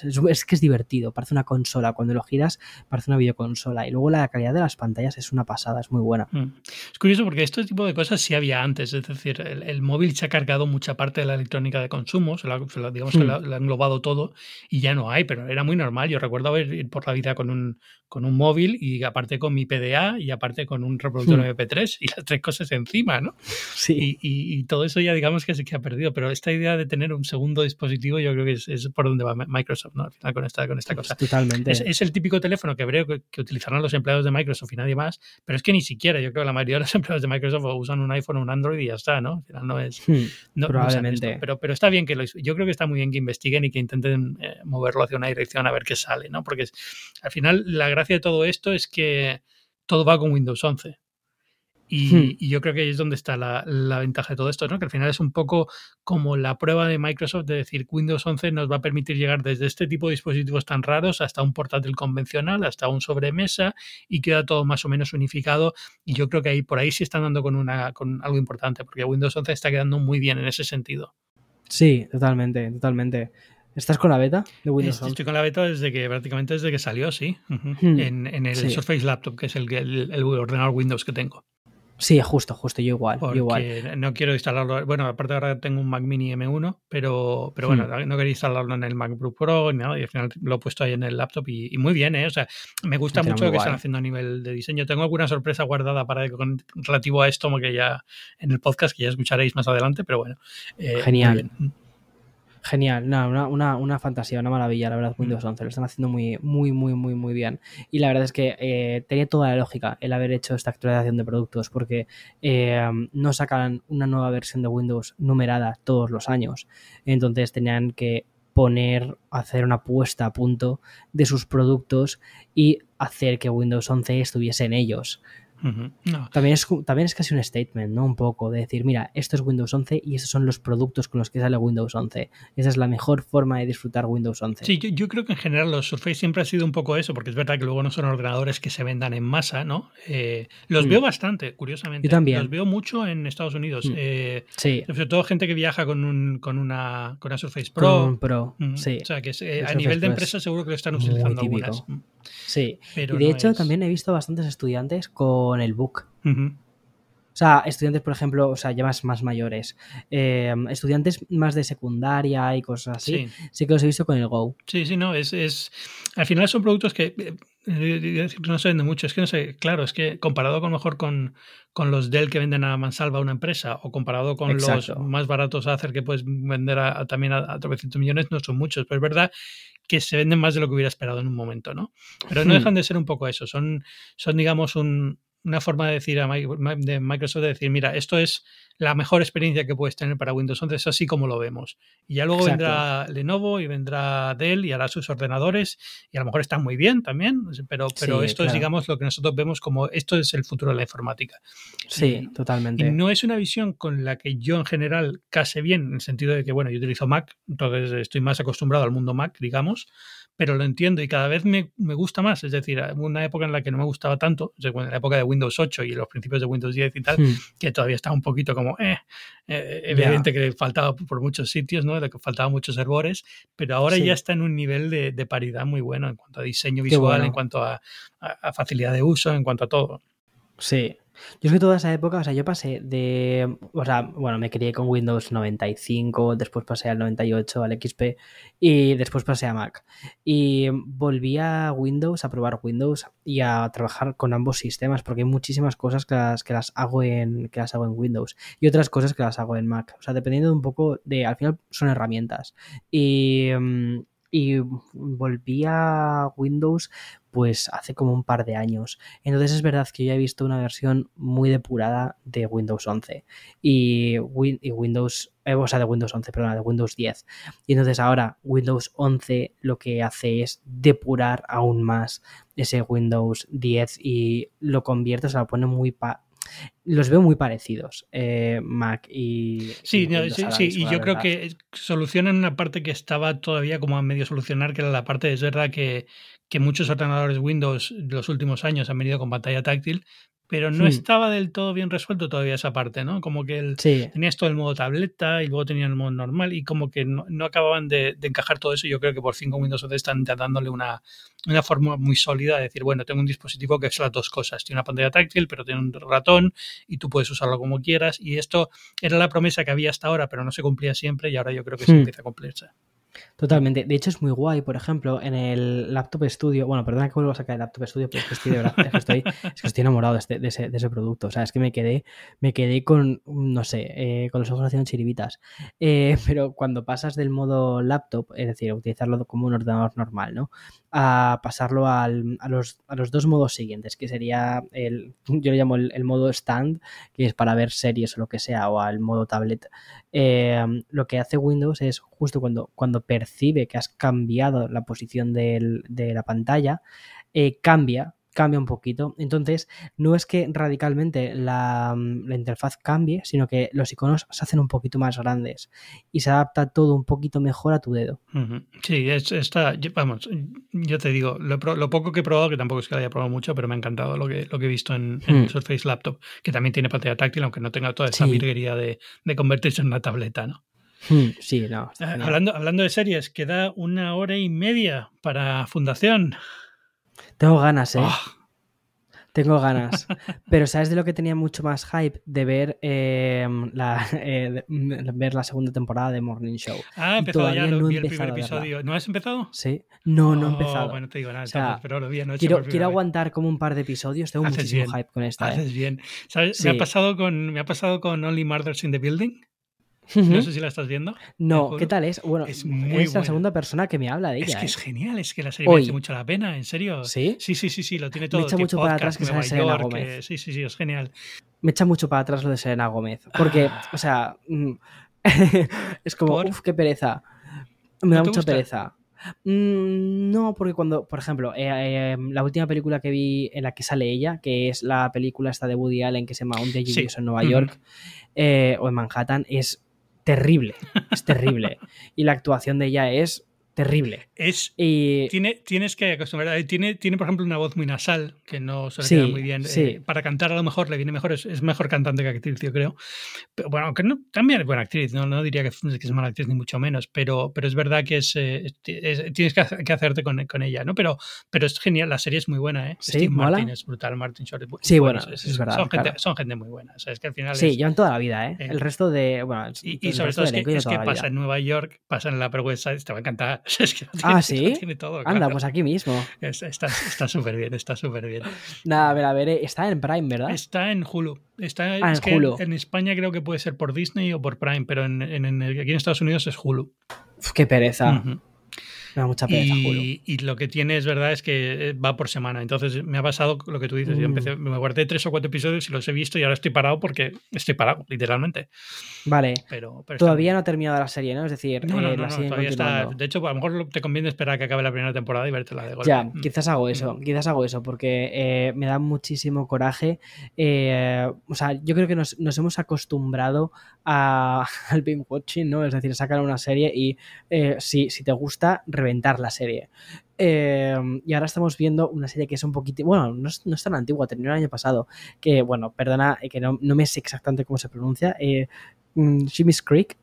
es, es, que es divertido, parece una consola. Cuando lo giras, parece una videoconsola. Y luego la calidad de las pantallas es una pasada, es muy buena. Mm. Es curioso porque este tipo de cosas sí había antes. Es decir, el, móvil se ha cargado mucha parte de la electrónica de consumo, se digamos que lo, ha englobado todo y ya no hay, pero era muy normal. Yo recuerdo ir por la vida con un, con un móvil y aparte con mi PDA y aparte con un reproductor MP3 y las tres cosas encima, ¿no? Sí. Y, y, todo eso ya digamos que se que ha perdido, pero esta idea de tener un segundo dispositivo yo creo que es, por donde va Microsoft, ¿no? Al final con esta, con esta cosa. Totalmente. Es, el típico teléfono que creo que, utilizarán los empleados de Microsoft y nadie más, pero es que ni siquiera, yo creo que la mayoría de los empleados de Microsoft usan un iPhone o un Android y ya está, ¿no? Al final no es... Hmm, probablemente. pero, pero está bien que lo, yo creo que está muy bien que investiguen y que intenten eh, moverlo hacia una dirección a ver qué sale, ¿no? Porque al final la gracia de todo esto es que todo va con Windows 11. Hmm. Y, yo creo que ahí es donde está la, ventaja de todo esto, ¿no? Que al final es un poco como la prueba de Microsoft de decir Windows 11 nos va a permitir llegar desde este tipo de dispositivos tan raros hasta un portátil convencional, hasta un sobremesa y queda todo más o menos unificado. Y yo creo que ahí por ahí sí están dando con, una, con algo importante, porque Windows 11 está quedando muy bien en ese sentido. Sí, totalmente, totalmente. ¿Estás con la beta de Windows 11? Estoy con la beta desde que prácticamente desde que salió, sí. Hmm. en, el Surface Laptop, que es el, el ordenador Windows que tengo. Sí, justo, justo, yo igual. igual. no quiero instalarlo. Bueno, aparte ahora tengo un Mac Mini M1, pero, pero bueno, hmm. no quería instalarlo en el MacBook Pro ni nada, y al final lo he puesto ahí en el laptop y, muy bien, ¿eh? O sea, me gusta mucho lo que están haciendo a nivel de diseño. Tengo alguna sorpresa guardada para con, relativo a esto, que ya en el podcast, que ya escucharéis más adelante, pero bueno. Eh, Genial. Genial, una, una, una, fantasía, una maravilla, la verdad, mm. Windows 11. Lo están haciendo muy, muy, muy, muy, muy bien. Y la verdad es que eh, tenía toda la lógica el haber hecho esta actualización de productos, porque eh, no sacan una nueva versión de Windows numerada todos los años. Entonces tenían que poner, hacer una puesta a punto de sus productos y hacer que Windows 11 estuviese en ellos también, es, también es casi un statement, ¿no? Un poco de decir, mira, esto es Windows 11 y estos son los productos con los que sale Windows 11. Esa es la mejor forma de disfrutar Windows 11. Sí, yo, creo que en general los Surface siempre ha sido un poco eso, porque es verdad que luego no son ordenadores que se vendan en masa, ¿no? Eh, los mm. veo bastante, curiosamente. Yo también. Los veo mucho en Estados Unidos. Mm. Eh, sí. Sobre todo gente que viaja con, un, con, una, con una Surface Pro. Pro, mm. sí. O sea, que eh, a nivel de empresa seguro que lo están utilizando algunas. Sí. Pero y de hecho también he visto bastantes estudiantes con el book. O sea, estudiantes, por ejemplo, o sea, ya más, mayores. Em, estudiantes más de secundaria y cosas así. Sí. que los he visto con el Go. Sí, sí, no. Es, es... Al final son productos que no se vende mucho, es que no sé, claro, es que comparado con mejor con, con los Dell que venden a mansalva una empresa o comparado con los más baratos hacer que puedes vender también a, a 300 millones, no son muchos, pero es verdad que se venden más de lo que hubiera esperado en un momento, ¿no? Pero no hmm. dejan de ser un poco eso, son, son digamos, un, una forma de decir a de Microsoft de decir, mira, esto es la mejor experiencia que puedes tener para Windows 11, es así como lo vemos. Y ya luego vendrá Lenovo y vendrá Dell y hará sus ordenadores y a lo mejor están muy bien también, pero, pero esto es, digamos, lo que nosotros vemos como esto es el futuro de la informática. Sí, totalmente. Y no es una visión con la que yo en general case bien, en el sentido de que, bueno, yo utilizo Mac, entonces estoy más acostumbrado al mundo Mac, digamos, pero lo entiendo y cada vez me, me, gusta más. Es decir, una época en la que no me gustaba tanto, en la época de Windows 8 y los principios de Windows 10 y tal, hmm. que todavía estaba un poquito como, eh, eh evidente que faltaba por muchos sitios, ¿no? De que faltaban muchos errores, pero ahora ya está en un nivel de, de, paridad muy bueno en cuanto a diseño visual, en cuanto a, a facilidad de uso, en cuanto a todo. Sí, yo es que toda esa época, o sea, yo pasé de, o sea, bueno, me crié con Windows 95, después pasé al 98, al XP y después pasé a Mac. Y volví a Windows, a probar Windows y a trabajar con ambos sistemas porque hay muchísimas cosas que las, que las hago en que las hago en Windows y otras cosas que las hago en Mac. O sea, dependiendo un poco de, al final son herramientas. Y mm, y volví a Windows pues hace como un par de años. Entonces es verdad que yo he visto una versión muy depurada de Windows 11 y, Windows, eh, o sea, de Windows 11, perdón, de Windows 10. Y entonces ahora Windows 11 lo que hace es depurar aún más ese Windows 10 y lo convierte, o sea, lo pone muy, los veo muy parecidos, eh, Mac y. Sí, sí, y yo creo que solucionan una parte que estaba todavía como a medio solucionar, que era la parte, es verdad que, que muchos ordenadores Windows de los últimos años han venido con pantalla táctil, pero no hmm. estaba del todo bien resuelto todavía esa parte, ¿no? Como que el, tenías todo el modo tableta y luego tenían el modo normal y como que no, acababan de, encajar todo eso. Yo creo que por fin con Windows 11 están dándole una, una forma muy sólida de decir, bueno, tengo un dispositivo que es las dos cosas. Tiene una pantalla táctil, pero tiene un ratón y tú puedes usarlo como quieras. Y esto era la promesa que había hasta ahora, pero no se cumplía siempre y ahora yo creo que se hmm. empieza a cumplirse. Totalmente. De hecho, es muy guay, por ejemplo, en el Laptop Studio. Bueno, perdona que vuelvo a sacar el Laptop Studio, pero es que estoy de verdad, es que estoy, enamorado de, este, de, ese, de, ese, producto. O sea, es que me quedé, me quedé con, no sé, eh, con los ojos haciendo chiribitas. Eh, pero cuando pasas del modo laptop, es decir, utilizarlo como un ordenador normal, ¿no? A pasarlo al, a, los, a los dos modos siguientes, que sería el, yo le llamo el, modo stand, que es para ver series o lo que sea, o al modo tablet. Eh, lo que hace Windows es justo cuando, cuando percibe que has cambiado la posición de la pantalla, eh, cambia, cambia un poquito. Entonces, no es que radicalmente la, interfaz cambie, sino que los iconos se hacen un poquito más grandes y se adapta todo un poquito mejor a tu dedo. Sí, está, vamos, yo te digo, lo, poco que he probado, que tampoco es que lo haya probado mucho, pero me ha encantado lo que, lo que he visto en, en hmm. Surface Laptop, que también tiene pantalla táctil, aunque no tenga toda esa virguería de, de convertirse en una tableta, ¿no? Hmm, sí, no. Ah, hablando, hablando de series, queda una hora y media para Fundación. Tengo ganas, ¿eh? Ah. Tengo ganas. Pero ¿sabes de lo que tenía mucho más hype? De ver, em, la, eh, ver la segunda temporada de Morning Show. Ah, he empezado ya, no vi el primer episodio. ¿No has empezado? Sí. No, no he oh, empezado. Bueno, te digo nada, pero lo vi anoche Quiero, quiero aguantar como un par de episodios. Tengo muchísimo hype con esta. Haces ¿eh? bien. ¿Sabes? Me, ha pasado con, me ha pasado con Only Murders in the Building. No sé si la estás viendo. No, ¿qué tal es? Bueno, es, la segunda persona que me habla de ella. Es que es ¿eh? genial, es que la serie me merece mucho la pena, en serio. ¿Sí? Sí, sí, sí, sí lo tiene todo. Me echa mucho para atrás que sale Selena Gómez. sí, sí, sí, es genial. Me echa mucho para atrás lo de Selena Gómez. Porque, ah. o sea, mm, es como, uff, qué pereza. Me da mucha pereza. Mm, no, porque cuando, por ejemplo, eh, la última película que vi en la que sale ella, que es la película esta de Woody Allen que se llama Un día en Nueva York eh, o en Manhattan, es terrible, es terrible. y la actuación de ella es terrible. Es, tiene, tienes que acostumbrar. Tiene, tiene, por ejemplo, una voz muy nasal, que no suele quedar muy bien. Eh, para cantar a lo mejor le viene mejor, es, mejor cantante que actriz, yo creo. Pero bueno, aunque no, también es buena actriz, no, no diría que, es mala actriz ni mucho menos, pero, pero es verdad que es, eh, tienes que, hacerte con, con, ella, ¿no? Pero, pero es genial, la serie es muy buena, ¿eh? Steve Martin es brutal, Martin Short es Sí, bueno, es, verdad. Son, gente, son, gente, muy buena. O sea, es que al final sí, llevan toda la vida, ¿eh? el resto de. Bueno, y, sobre todo es que, es que pasa en Nueva York, pasa en la Side, te va a encantar Es que lo tiene, Ah, ¿sí? lo tiene todo. Anda, claro. pues aquí mismo. Es- Está está súper bien, está súper bien. Nada, a ver, a ver, eh, está en Prime, ¿verdad? Está en Hulu. Está, Ah, es en que Hulu. En España creo que puede ser por Disney o por Prime, pero en, en- en- aquí en Estados Unidos es Hulu. Uf, qué pereza. Ujú. Me da mucha pereza. Y, y lo que tiene es verdad es que eh, va por semana. Entonces me ha pasado lo que tú dices. Yo Mm. empecé, me guardé tres o cuatro episodios y los he visto y ahora estoy parado porque estoy parado, literalmente. Vale. Pero, pero Todavía no ha terminado la serie, ¿no? Es decir, No, no, eh, no, la todavía está. De hecho, a lo mejor te conviene esperar a que acabe la primera temporada y vértela de golpe. Ya, Mm. quizás hago eso, Mm. quizás hago eso, porque eh, me da muchísimo coraje. eh, o sea, yo creo que nos, nos hemos acostumbrado a, al binge watching, ¿no? Es decir, sacar una serie y eh, si, si te gusta, reventar la serie. Eh, y ahora estamos viendo una serie que es un poquito, bueno, no es, no es tan antigua, terminó el año pasado, que, bueno, perdona, eh, que no, no me sé exactamente cómo se pronuncia, eh, mm, Jimmy's Creek,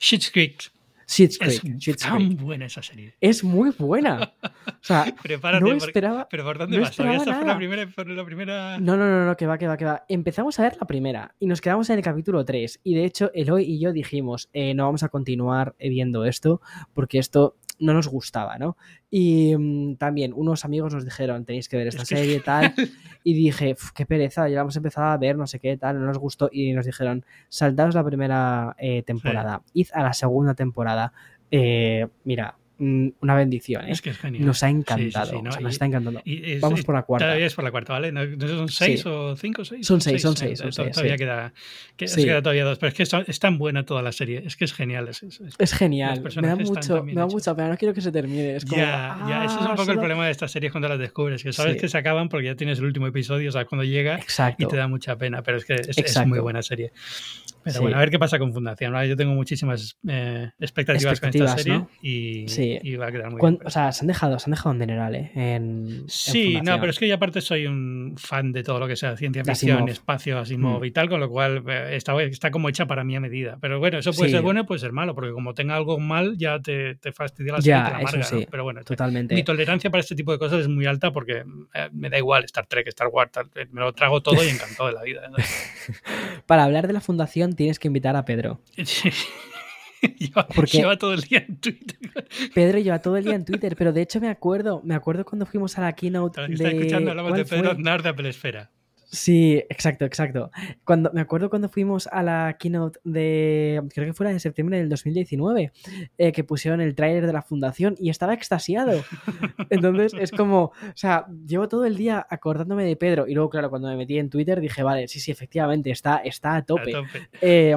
Schitt's Creek. Schitt's Es Creek, Schitt's tan Creek. buena esa serie. Es muy buena. O sea, Prepárate. no porque- esperaba... Pero ¿por dónde no vas? ¿Todavía esperaba esta fue la nada. primera, la primera... No, no, no, no, que va, que va, que va. Empezamos a ver la primera y nos quedamos en el capítulo 3. Y de hecho, Eloy y yo dijimos, eh, no vamos a continuar eh, viendo esto porque esto no nos gustaba, ¿no? Y mm, también unos amigos nos dijeron, tenéis que ver esta Es que- serie, tal. Y dije, "Uf, qué pereza, ya la hemos empezado a ver, no sé qué, tal, no nos gustó. Y nos dijeron, saltaos la primera eh, temporada, id a la segunda temporada. Eh, mira, una bendición, ¿eh? Es que es genial. Nos ha Sí, sí, encantado, sí, ¿no? o sea, Y- nos está encantando. y Vamos por la cuarta. Todavía es por la cuarta, ¿vale? ¿No, son seis o cinco o seis? Son seis, son seis, son To- seis, Todavía queda, todavía dos. Pero es que es, es tan buena toda la serie. Es que es genial. Es, genial, me da mucho, me da mucha pena, no quiero que se termine. Es como, ya, ya, ese es un "Ah, poco el solo-". problema de estas series cuando las descubres, que sabes que se acaban porque ya tienes el último episodio, sabes cuando llega Exacto. y te da mucha pena, pero es que es, muy buena serie. Pero bueno, a ver qué pasa con Fundación. Yo tengo muchísimas eh, expectativas, con esta serie Sí. Y va a quedar muy bien. o sea, se han dejado, se han dejado en dineral, ¿eh? En, en Sí, no, pero es que yo aparte soy un fan de todo lo que sea ciencia ficción, espacio, Asimov Mm. y tal, con lo cual eh, está, está como hecha para mí a medida. Pero bueno, eso puede Sí. ser bueno y puede ser malo, porque como tenga algo mal ya te, te fastidia la Ya, serie y te la eso amarga, ¿no? sí, Pero bueno, Totalmente. mi tolerancia para este tipo de cosas es muy alta porque eh, me da igual Star Trek, Star Wars, tal, eh, me lo trago todo y encantado de la vida. Para hablar de la fundación tienes que invitar a Pedro. lleva, Porque- lleva todo el día en Twitter. Pedro lleva todo el día en Twitter, pero de hecho me acuerdo, me acuerdo cuando fuimos a la keynote que de... está escuchando, hablamos de ¿cuál Pedro fue? Aznar de Apple Esfera. Sí, exacto, exacto. Cuando, me acuerdo cuando fuimos a la keynote de, creo que fue la de septiembre del 2019, eh, que pusieron el tráiler de la fundación y estaba extasiado. Entonces es como, o sea, llevo todo el día acordándome de Pedro y luego, claro, cuando me metí en Twitter dije, vale, sí, sí, efectivamente, está, está a tope. A tope. Eh,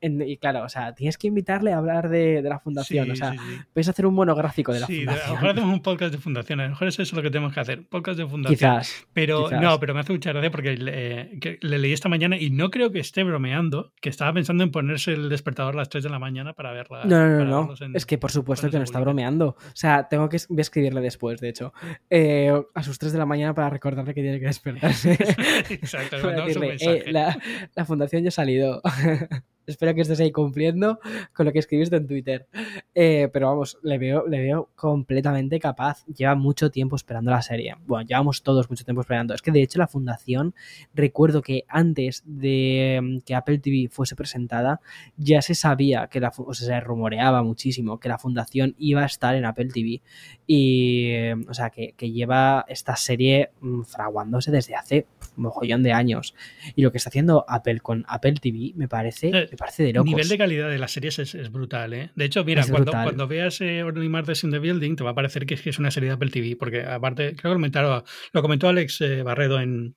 en- y claro, o sea, tienes que invitarle a hablar de, de la fundación. Sí, o sea, sí, sí. puedes hacer un monográfico de la Sí, fundación. mejor hacemos un podcast de fundación, a lo mejor eso es lo que tenemos que hacer, podcast de fundación. Quizás. Pero quizás. no, pero me hace mucha gracia porque le, que le leí esta mañana y no creo que esté bromeando, que estaba pensando en ponerse el despertador a las 3 de la mañana para verla. No, no, no, en- Es que por supuesto que no está bromeando. O sea, tengo que voy a escribirle después, de hecho. Eh, a sus 3 de la mañana para recordarle que tiene que despertarse. Exacto, decirle. "Eh, la, la fundación ya ha salido. Espero que estés ahí cumpliendo con lo que escribiste en Twitter. Eh, pero vamos, le veo, le veo completamente capaz. Lleva mucho tiempo esperando la serie. Bueno, llevamos todos mucho tiempo esperando. Es que de hecho la fundación, recuerdo que antes de mm, que Apple TV fuese presentada, ya se sabía que la, o sea, se rumoreaba muchísimo que la fundación iba a estar en Apple TV. Y, eh, o sea, que, lleva esta serie mm, fraguándose desde hace un mogollón de años. Y lo que está haciendo Apple con Apple TV me parece, me parece de El locos. nivel de calidad de las series es, es brutal, ¿eh? De hecho, mira, cuando, veas eh, Only Murders in the Building, te va a parecer que es, que es una serie de Apple TV, porque aparte, creo que lo, comentaron- lo comentó Alex eh, Barredo en,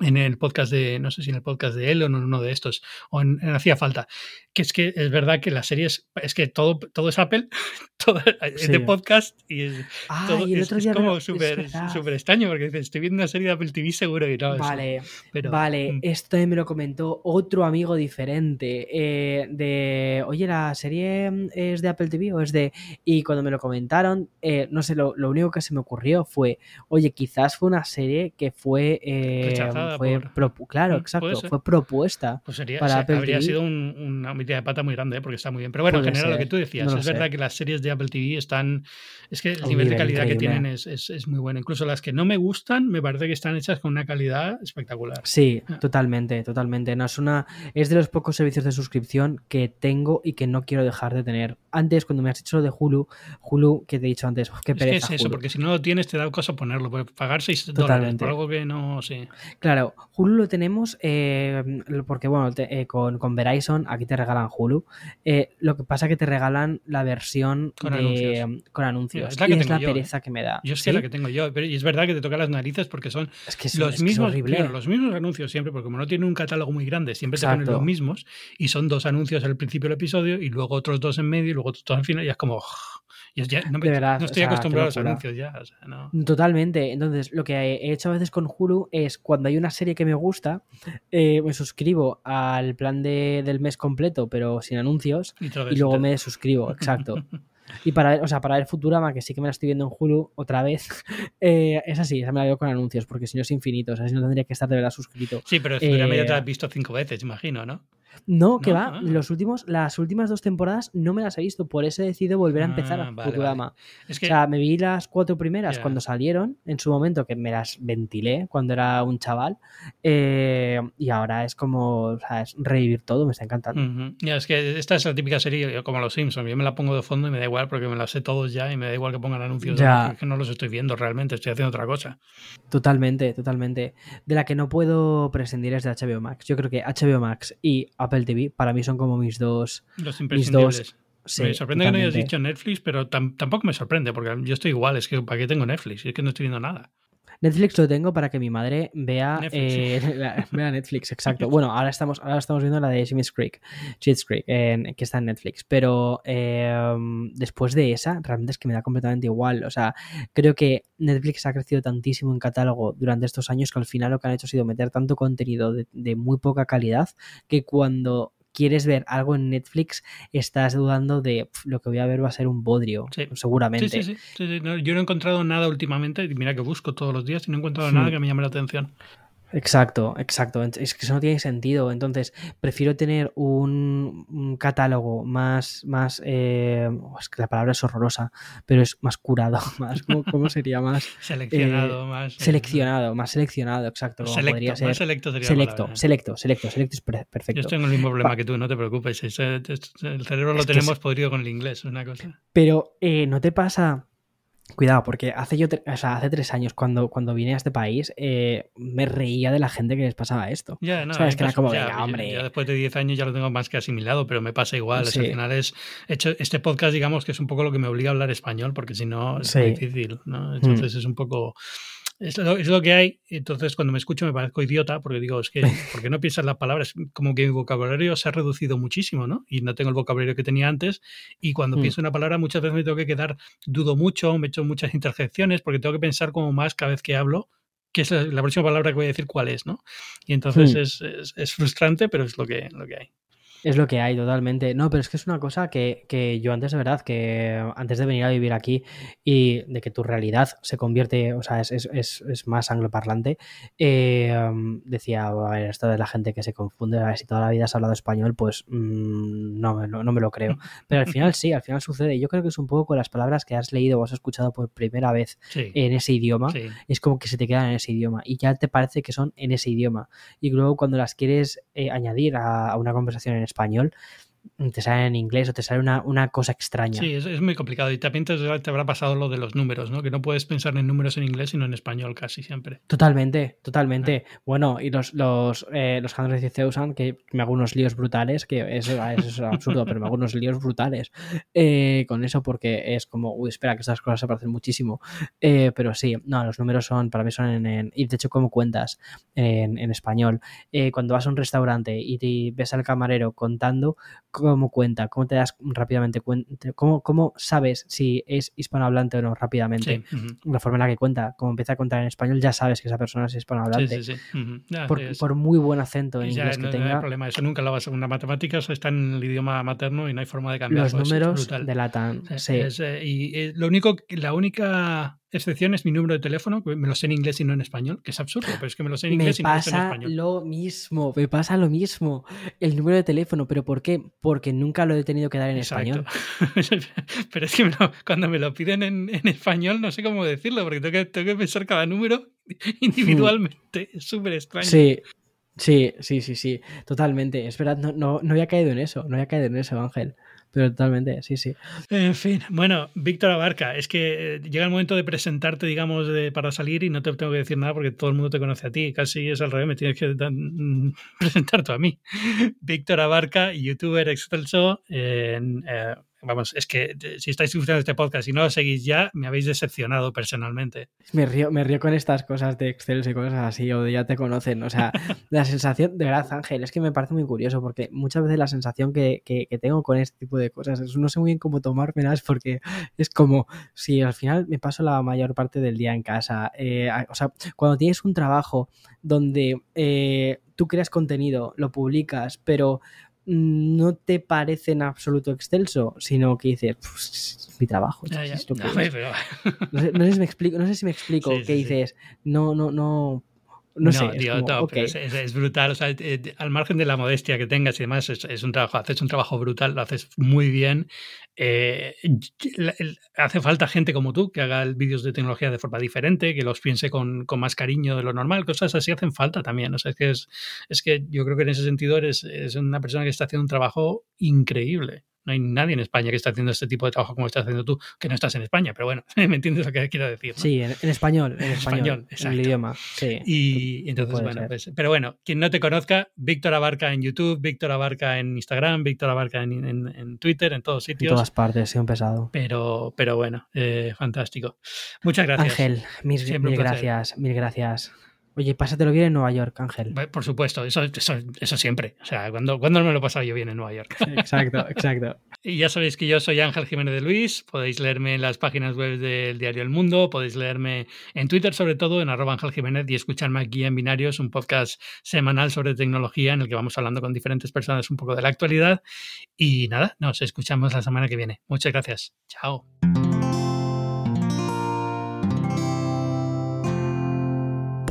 en el podcast de, no sé si en el podcast de él o en uno de estos, o en, en Hacía Falta, que es que es verdad que las series, es que todo, todo es Apple, todo es Sí. de podcast y es, Ah, todo- y el es- otro es día me como es súper extraño, porque dices, estoy viendo una serie de Apple TV seguro y no. es- Vale, pero, vale, mm, esto me lo comentó otro amigo diferente. eh, de, oye, ¿la serie mm, es de Apple TV o es de...? Y cuando me lo comentaron, eh, no sé, lo, lo único que se me ocurrió fue, oye, quizás fue una serie que fue... eh, Rechazada fue por... claro, Mm, exacto, fue propuesta. Pues sería, para Apple habría TV. sido un- una metida de pata muy grande, ¿eh? porque está muy bien. Pero bueno, en general, lo que tú decías, no es sé. verdad que las series de Apple TV están. Es que el nivel de calidad que tienen es, es- es muy bueno. Incluso las que no me gustan, me parece que están hechas con una calidad espectacular. Sí, Ah. totalmente, totalmente. No, es una, es de los pocos servicios de suscripción que tengo y que no quiero dejar de tener. Antes, cuando me has dicho lo de Hulu, Hulu, que te he dicho antes, qué Es que pereza es eso, Hulu. porque si no lo tienes, te da cosa ponerlo. Pagar 6 dólares Totalmente. por algo que no sé. Claro, Hulu lo tenemos eh, porque, bueno, te- eh, con, con Verizon aquí te regalan Hulu. Eh, lo que pasa es que te regalan la versión Con de- anuncios. con anuncios. Es la y que es tengo la yo, pereza que me da. Yo es ¿Sí? que la que tengo yo. Pero, es verdad que te toca las narices porque son Es que es, los mismos, los mismos anuncios siempre, porque como no tienen un catálogo muy grande, siempre te ponen Exacto. los mismos y son dos anuncios al principio del episodio y luego otros dos en medio y luego otros dos al final y es como... ya- no, me- verdad, no o estoy sea, acostumbrado a los anuncios ya. o sea, no. Totalmente. Entonces, lo que he hecho a veces con Hulu es cuando hay una serie que me gusta, eh, me suscribo al plan de- del mes completo, pero sin anuncios, Y, luego me desuscribo, exacto. Y para ver, o sea, para ver Futurama, que sí que me la estoy viendo en Hulu otra vez, eh, es así, esa me la veo con anuncios, porque si no es infinito, o sea, si no tendría que estar de verdad suscrito. Sí, pero Futurama ya te Eh, lo has visto cinco veces, imagino, ¿no? No, que No, va, ah. los últimos, las últimas dos temporadas no me las he visto, por eso he decidido volver a empezar Ah, a vale, Futurama. Es que O sea, me vi las cuatro primeras cuando salieron, en su momento, que me las ventilé cuando era un chaval, eh, y ahora es como, o sea, es revivir todo, me está encantando. Ya, es que esta es la típica serie como Los Simpsons. Yo me la pongo de fondo y me da igual porque me la sé todos ya y me da igual que pongan anuncios. Ya. Es que no los estoy viendo realmente, estoy haciendo otra cosa. Totalmente, totalmente. De la que no puedo prescindir es de HBO Max. Yo creo que HBO Max y Apple TV para mí son como mis dos. Los Mis imprescindibles. dos. Sí, me sorprende que no hayas dicho Netflix, pero tam- tampoco me sorprende porque yo estoy igual. Es que ¿para qué tengo Netflix? Es que no estoy viendo nada. Netflix lo tengo para que mi madre vea, Netflix. eh, vea Netflix, exacto. Bueno, ahora estamos, ahora estamos viendo la de Schitt's Creek, Creek en- que está en Netflix. Pero eh, después de esa, realmente es que me da completamente igual. O sea, creo que Netflix ha crecido tantísimo en catálogo durante estos años que al final lo que han hecho ha sido meter tanto contenido de, de muy poca calidad que cuando quieres ver algo en Netflix estás dudando de "Pf, lo que voy a ver va a ser un bodrio, Sí. seguramente. Sí, sí. No, yo no he encontrado nada últimamente. Mira que busco todos los días y no he encontrado Hmm. nada que me llame la atención. Exacto, exacto. Es que eso no tiene sentido. Entonces, prefiero tener un, un catálogo más, más eh, oh, es que la palabra es horrorosa, pero es más curado, más, ¿cómo, cómo sería? Más Seleccionado más. eh, Eh, seleccionado, más seleccionado, exacto. Selecto, podría más ser. selecto sería Selecto, palabra. selecto, selecto, selecto es per- Yo perfecto. estoy en el mismo problema que tú, no te preocupes. es- es- es- el cerebro lo Es tenemos podrido con el inglés, es una cosa. Pero eh, no te pasa. Cuidado, porque hace yo, o sea, hace tres años cuando, cuando vine a este país eh, me reía de la gente que les pasaba esto. Ya, no, Sabes que era como, ya, venga, ya- hombre. ya después de 10 años ya lo tengo más que asimilado, pero me pasa igual. Sí. al final es. Hecho, este podcast, digamos que es un poco lo que me obliga a hablar español, porque si no es muy difícil, ¿no? Entonces es un poco. Es lo, es lo que hay. Entonces, cuando me escucho, me parezco idiota, porque digo, es que, ¿por qué no piensas las palabras? Como que mi vocabulario se ha reducido muchísimo, ¿no? Y no tengo el vocabulario que tenía antes. Y cuando Mm. pienso una palabra, muchas veces me tengo que quedar, dudo mucho, me echo muchas interjecciones, porque tengo que pensar como más cada vez que hablo qué es la, la próxima palabra que voy a decir, cuál es, ¿no? Y entonces Hmm. es, es- es frustrante, pero es lo que, lo que hay. Es lo que hay, totalmente. No, pero es que es una cosa que, que yo antes de verdad, que antes de venir a vivir aquí y de que tu realidad se convierte, o sea, es, es, es, más angloparlante, eh, um, decía, a ver, esto de la gente que se confunde, a ver, si toda la vida has hablado español, pues mm, no, me lo- no me lo creo. Pero al final sí, al final sucede. Yo creo que es un poco con las palabras que has leído o has escuchado por primera vez Sí. en ese idioma, sí. es como que se te quedan en ese idioma y ya te parece que son en ese idioma. Y luego cuando las quieres eh, añadir a, a una conversación en español, español te sale en inglés o te sale una, una cosa extraña. Sí, es, es muy complicado. Y también te, te habrá pasado lo de los números, ¿no? Que no puedes pensar en números en inglés, sino en español casi siempre. Totalmente, totalmente. Bueno, y los, los, eh, los 150,000, que me hago unos líos brutales, que eso es absurdo, pero me hago unos líos brutales eh, con eso porque es como, uy, espera, que estas cosas se parecen muchísimo. Eh, pero sí, no, los números son, para mí son en, en- y de hecho como cuentas en, en español. Cuando vas a un restaurante y te ves al camarero contando, ¿cómo cuenta? ¿Cómo te das rápidamente cuenta? ¿Cómo, ¿Cómo sabes si es hispanohablante o no rápidamente? Sí. la forma en la que cuenta, como empieza a contar en español, ya sabes que esa persona es hispanohablante. sí, sí. Por, es- por muy buen acento en ya inglés no, que no hay tenga, problema. Eso nunca lo vas a una matemáticas está en el idioma materno y no hay forma de cambiarlo. los es números brutal. delatan. Sí, Sí, es, eh, y eh, lo único, la única excepción es mi número de teléfono, que me lo sé en inglés y no en español, que es absurdo, pero es que me lo sé en inglés y no lo sé en español. Me pasa lo mismo, me pasa lo mismo. El número de teléfono, ¿pero por qué? Porque nunca lo he tenido que dar en español. pero es que cuando me lo piden en, español no sé cómo decirlo, porque tengo que, tengo que pensar cada número individualmente. es súper extraño. Sí, Sí, sí, sí, sí, totalmente. Es verdad, no, no, no había caído en eso, no había caído en eso, Ángel. Pero totalmente, sí, sí. En fin, bueno, Víctor Abarca, es que eh, llega el momento de presentarte, digamos, para salir y no te tengo que decir nada porque todo el mundo te conoce a ti. Casi es al revés, me tienes que mm, presentar a mí. Víctor Abarca, youtuber excelso en... Eh, vamos, es que si estáis de este podcast y no lo seguís ya, me habéis decepcionado personalmente. Me río, me río con estas cosas de Excel y cosas así, o de ya te conocen. O sea, la sensación, de verdad, Ángel, es que me parece muy curioso, porque muchas veces la sensación que, que, tengo con este tipo de cosas es no sé muy bien cómo tomármelas, porque es como si al final me paso la mayor parte del día en casa. Eh, o sea, cuando tienes un trabajo donde eh, tú creas contenido, lo publicas, pero no te parece en absoluto excelso, sino que dices, es mi trabajo. No, sé, si me explico, no sé si me explico, que dices, no, no, no, no, sé. es, brutal. O sea, eh, al margen de la modestia que tengas y demás, es, un trabajo, haces un trabajo brutal, lo haces muy bien. Eh, hace falta gente como tú que haga vídeos de tecnología de forma diferente, que los piense con, más cariño de lo normal, cosas así hacen falta también. O sea, es que, es, es que yo creo que en ese sentido eres, es una persona que está haciendo un trabajo increíble. No hay nadie en España que esté haciendo este tipo de trabajo como estás haciendo tú, que no estás en España, pero bueno, me entiendes lo que quiero decir. Sí, en, español, en español, en el idioma. Sí. Y entonces, bueno, pues, pero bueno, quien no te conozca, Víctor Abarca en YouTube, Víctor Abarca en Instagram, Víctor Abarca en, Twitter, en todos sitios. En todas partes, sí, un pesado. Pero, pero bueno, eh, fantástico. Muchas gracias. Ángel, mil, mil gracias, mil gracias. Oye, pásatelo bien en Nueva York, Ángel. Por supuesto, eso, eso, siempre. O sea, cuando, cuando no me lo he pasado yo bien en Nueva York. Exacto, exacto. y ya sabéis que yo soy Ángel Jiménez de Luis. Podéis leerme en las páginas web del diario El Mundo. Podéis leerme en Twitter, sobre todo, en arroba Ángel Jiménez y escucharme aquí en Binarios, un podcast semanal sobre tecnología en el que vamos hablando con diferentes personas un poco de la actualidad. Y nada, nos escuchamos la semana que viene. Muchas gracias. Chao.